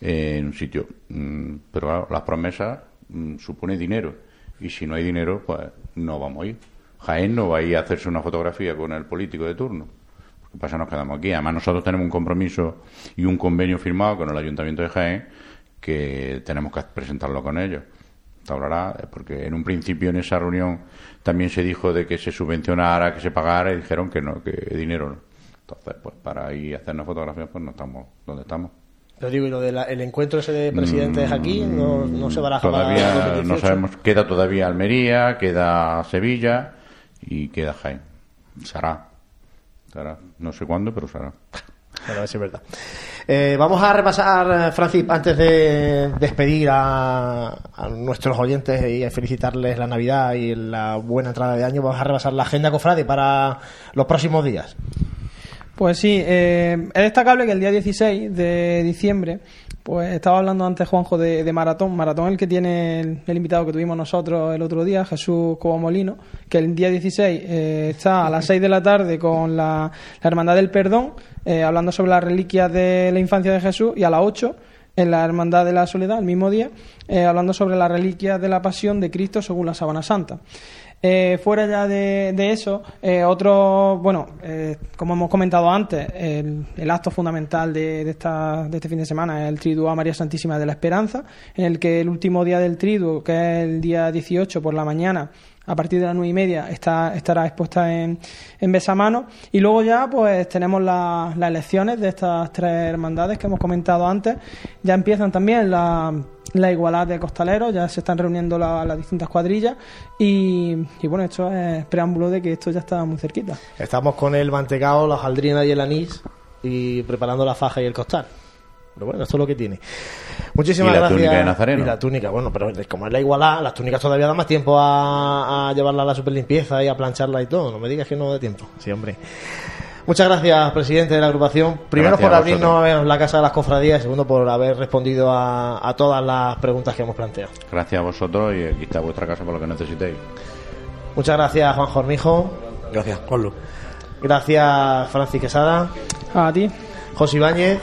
eh, en un sitio. Mm, pero claro, las promesas mm, supone dinero y si no hay dinero, pues no vamos a ir. Jaén no va a ir a hacerse una fotografía con el político de turno. Pasa nos quedamos aquí. Además nosotros tenemos un compromiso y un convenio firmado con el Ayuntamiento de Jaén que tenemos que presentarlo con ellos. Hablará, eh, porque en un principio en esa reunión también se dijo de que se subvencionara, que se pagara y dijeron que no, que dinero no. Entonces, pues para ir a hacernos fotografías, pues no estamos donde estamos. Pero digo, ¿y lo del el encuentro ese de presidentes aquí no, no se baraja Todavía 2018? no sabemos, queda todavía Almería, queda Sevilla y queda Jaén. Será. Será. No sé cuándo, pero será. Bueno, a ver si es verdad. Eh, vamos a repasar, eh, Francis, antes de despedir a, a nuestros oyentes y a felicitarles la Navidad y la buena entrada de año, vamos a repasar la agenda cofrade para los próximos días. Pues sí, eh, es destacable que el día 16 de diciembre Pues estaba hablando antes, Juanjo, de, de Maratón. Maratón el que tiene el, invitado que tuvimos nosotros el otro día, Jesús Cobo Molino, que el día 16 eh, está a las 6 de la tarde con la, la Hermandad del Perdón, eh, hablando sobre las reliquias de la infancia de Jesús, y a las 8 en la Hermandad de la Soledad, el mismo día, eh, hablando sobre las reliquias de la pasión de Cristo según la Sábana Santa. Eh, fuera ya de, de eso, eh, otro, bueno, eh, como hemos comentado antes, el, acto fundamental de, de esta, de este fin de semana es el Triduo a María Santísima de la Esperanza, en el que el último día del Triduo, que es el día 18 por la mañana, a partir de las nueve y media está, estará expuesta en, en Besamano. Y luego ya pues tenemos la- las elecciones de estas tres hermandades que hemos comentado antes. Ya empiezan también la, la igualdad de costaleros, ya se están reuniendo la- las distintas cuadrillas. Y, y bueno, esto es preámbulo de que esto ya está muy cerquita. Estamos con el mantecado, la jaldrina y el anís y preparando la faja y el costal. Pero bueno, esto es lo que tiene. Muchísimas Y la gracias. túnica de Nazareno. Y la túnica, bueno, pero como es la igualdad, las túnicas todavía dan más tiempo a, a llevarla a la superlimpieza y a plancharla y todo. No me digas que no da tiempo. Sí, hombre. Muchas gracias, presidente de la agrupación. Primero Gracias por abrirnos la casa de las cofradías y segundo por haber respondido a, a todas las preguntas que hemos planteado. Gracias a vosotros y aquí está vuestra casa por lo que necesitéis. Muchas gracias, Juan Jormijo. Gracias, Juanlu. Gracias, Francis Quesada. A ti. José Ibáñez.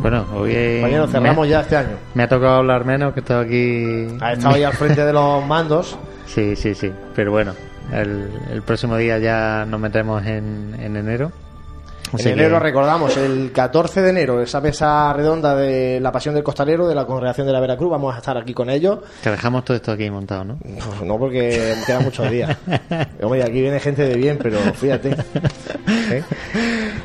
Bueno, hoy Compañero, cerramos ya este año. me ha tocado hablar menos, que he estado aquí. Ha estado ahí al frente de los (laughs) mandos. Sí, sí, sí. Pero bueno, el, el próximo día ya nos metemos en, en enero. Así En que- enero recordamos, el 14 de enero, esa mesa redonda de la Pasión del Costalero, de la Congregación de la Veracruz, vamos a estar aquí con ellos. Que dejamos todo esto aquí montado, ¿no? No, no porque quedan muchos días. (laughs) Hombre, aquí viene gente de bien, pero fíjate. ¿Eh?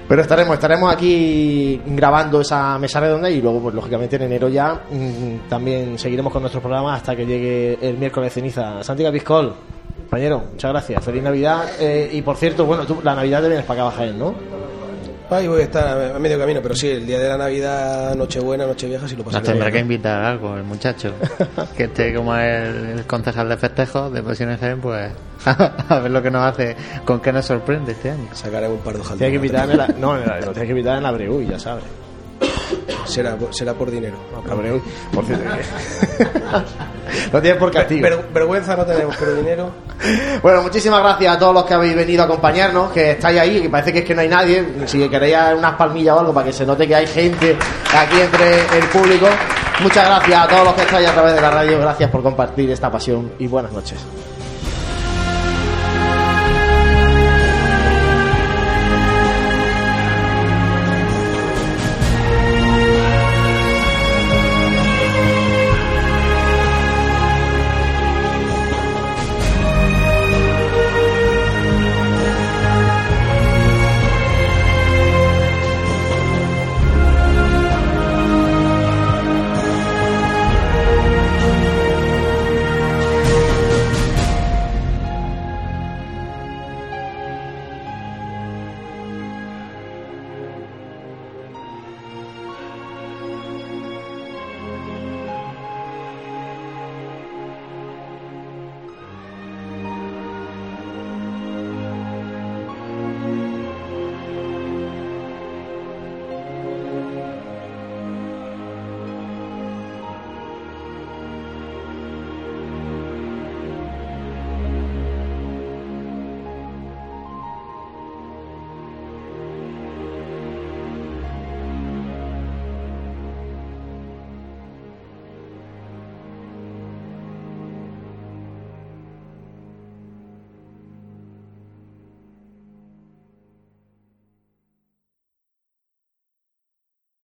Pero estaremos, estaremos aquí grabando esa mesa redonda y luego, pues lógicamente en enero ya mm, también seguiremos con nuestros programas hasta que llegue el miércoles ceniza. Santiago Piscol, compañero, muchas gracias. Feliz Navidad. Eh, y por cierto, bueno, tú la Navidad te vienes para acá a Jaén, ¿no? Ahí voy a estar a medio camino, pero sí, el día de la Navidad, Nochebuena, Nochevieja, sí lo Nos pasaré. tendrá bien, que ¿no? invitar algo, el muchacho. (laughs) que esté como el, el concejal de festejos de Pasiones Jaén, pues (laughs) a ver lo que nos hace, con qué nos sorprende este año. Sacaré un par de hojas. Tienes que invitar en la, (laughs) no, lo tienes que invitar en la Breu, ya sabes. Será, será por dinero. Breu, por cierto. (laughs) no tienes por castigo. Ver- vergüenza no tenemos, pero dinero. (laughs) Bueno, muchísimas gracias a todos los que habéis venido a acompañarnos, que estáis ahí, que parece que es que no hay nadie. Si queréis unas palmillas o algo para que se note que hay gente aquí entre el público. Muchas gracias a todos los que estáis a través de la radio. Gracias por compartir esta pasión y buenas noches.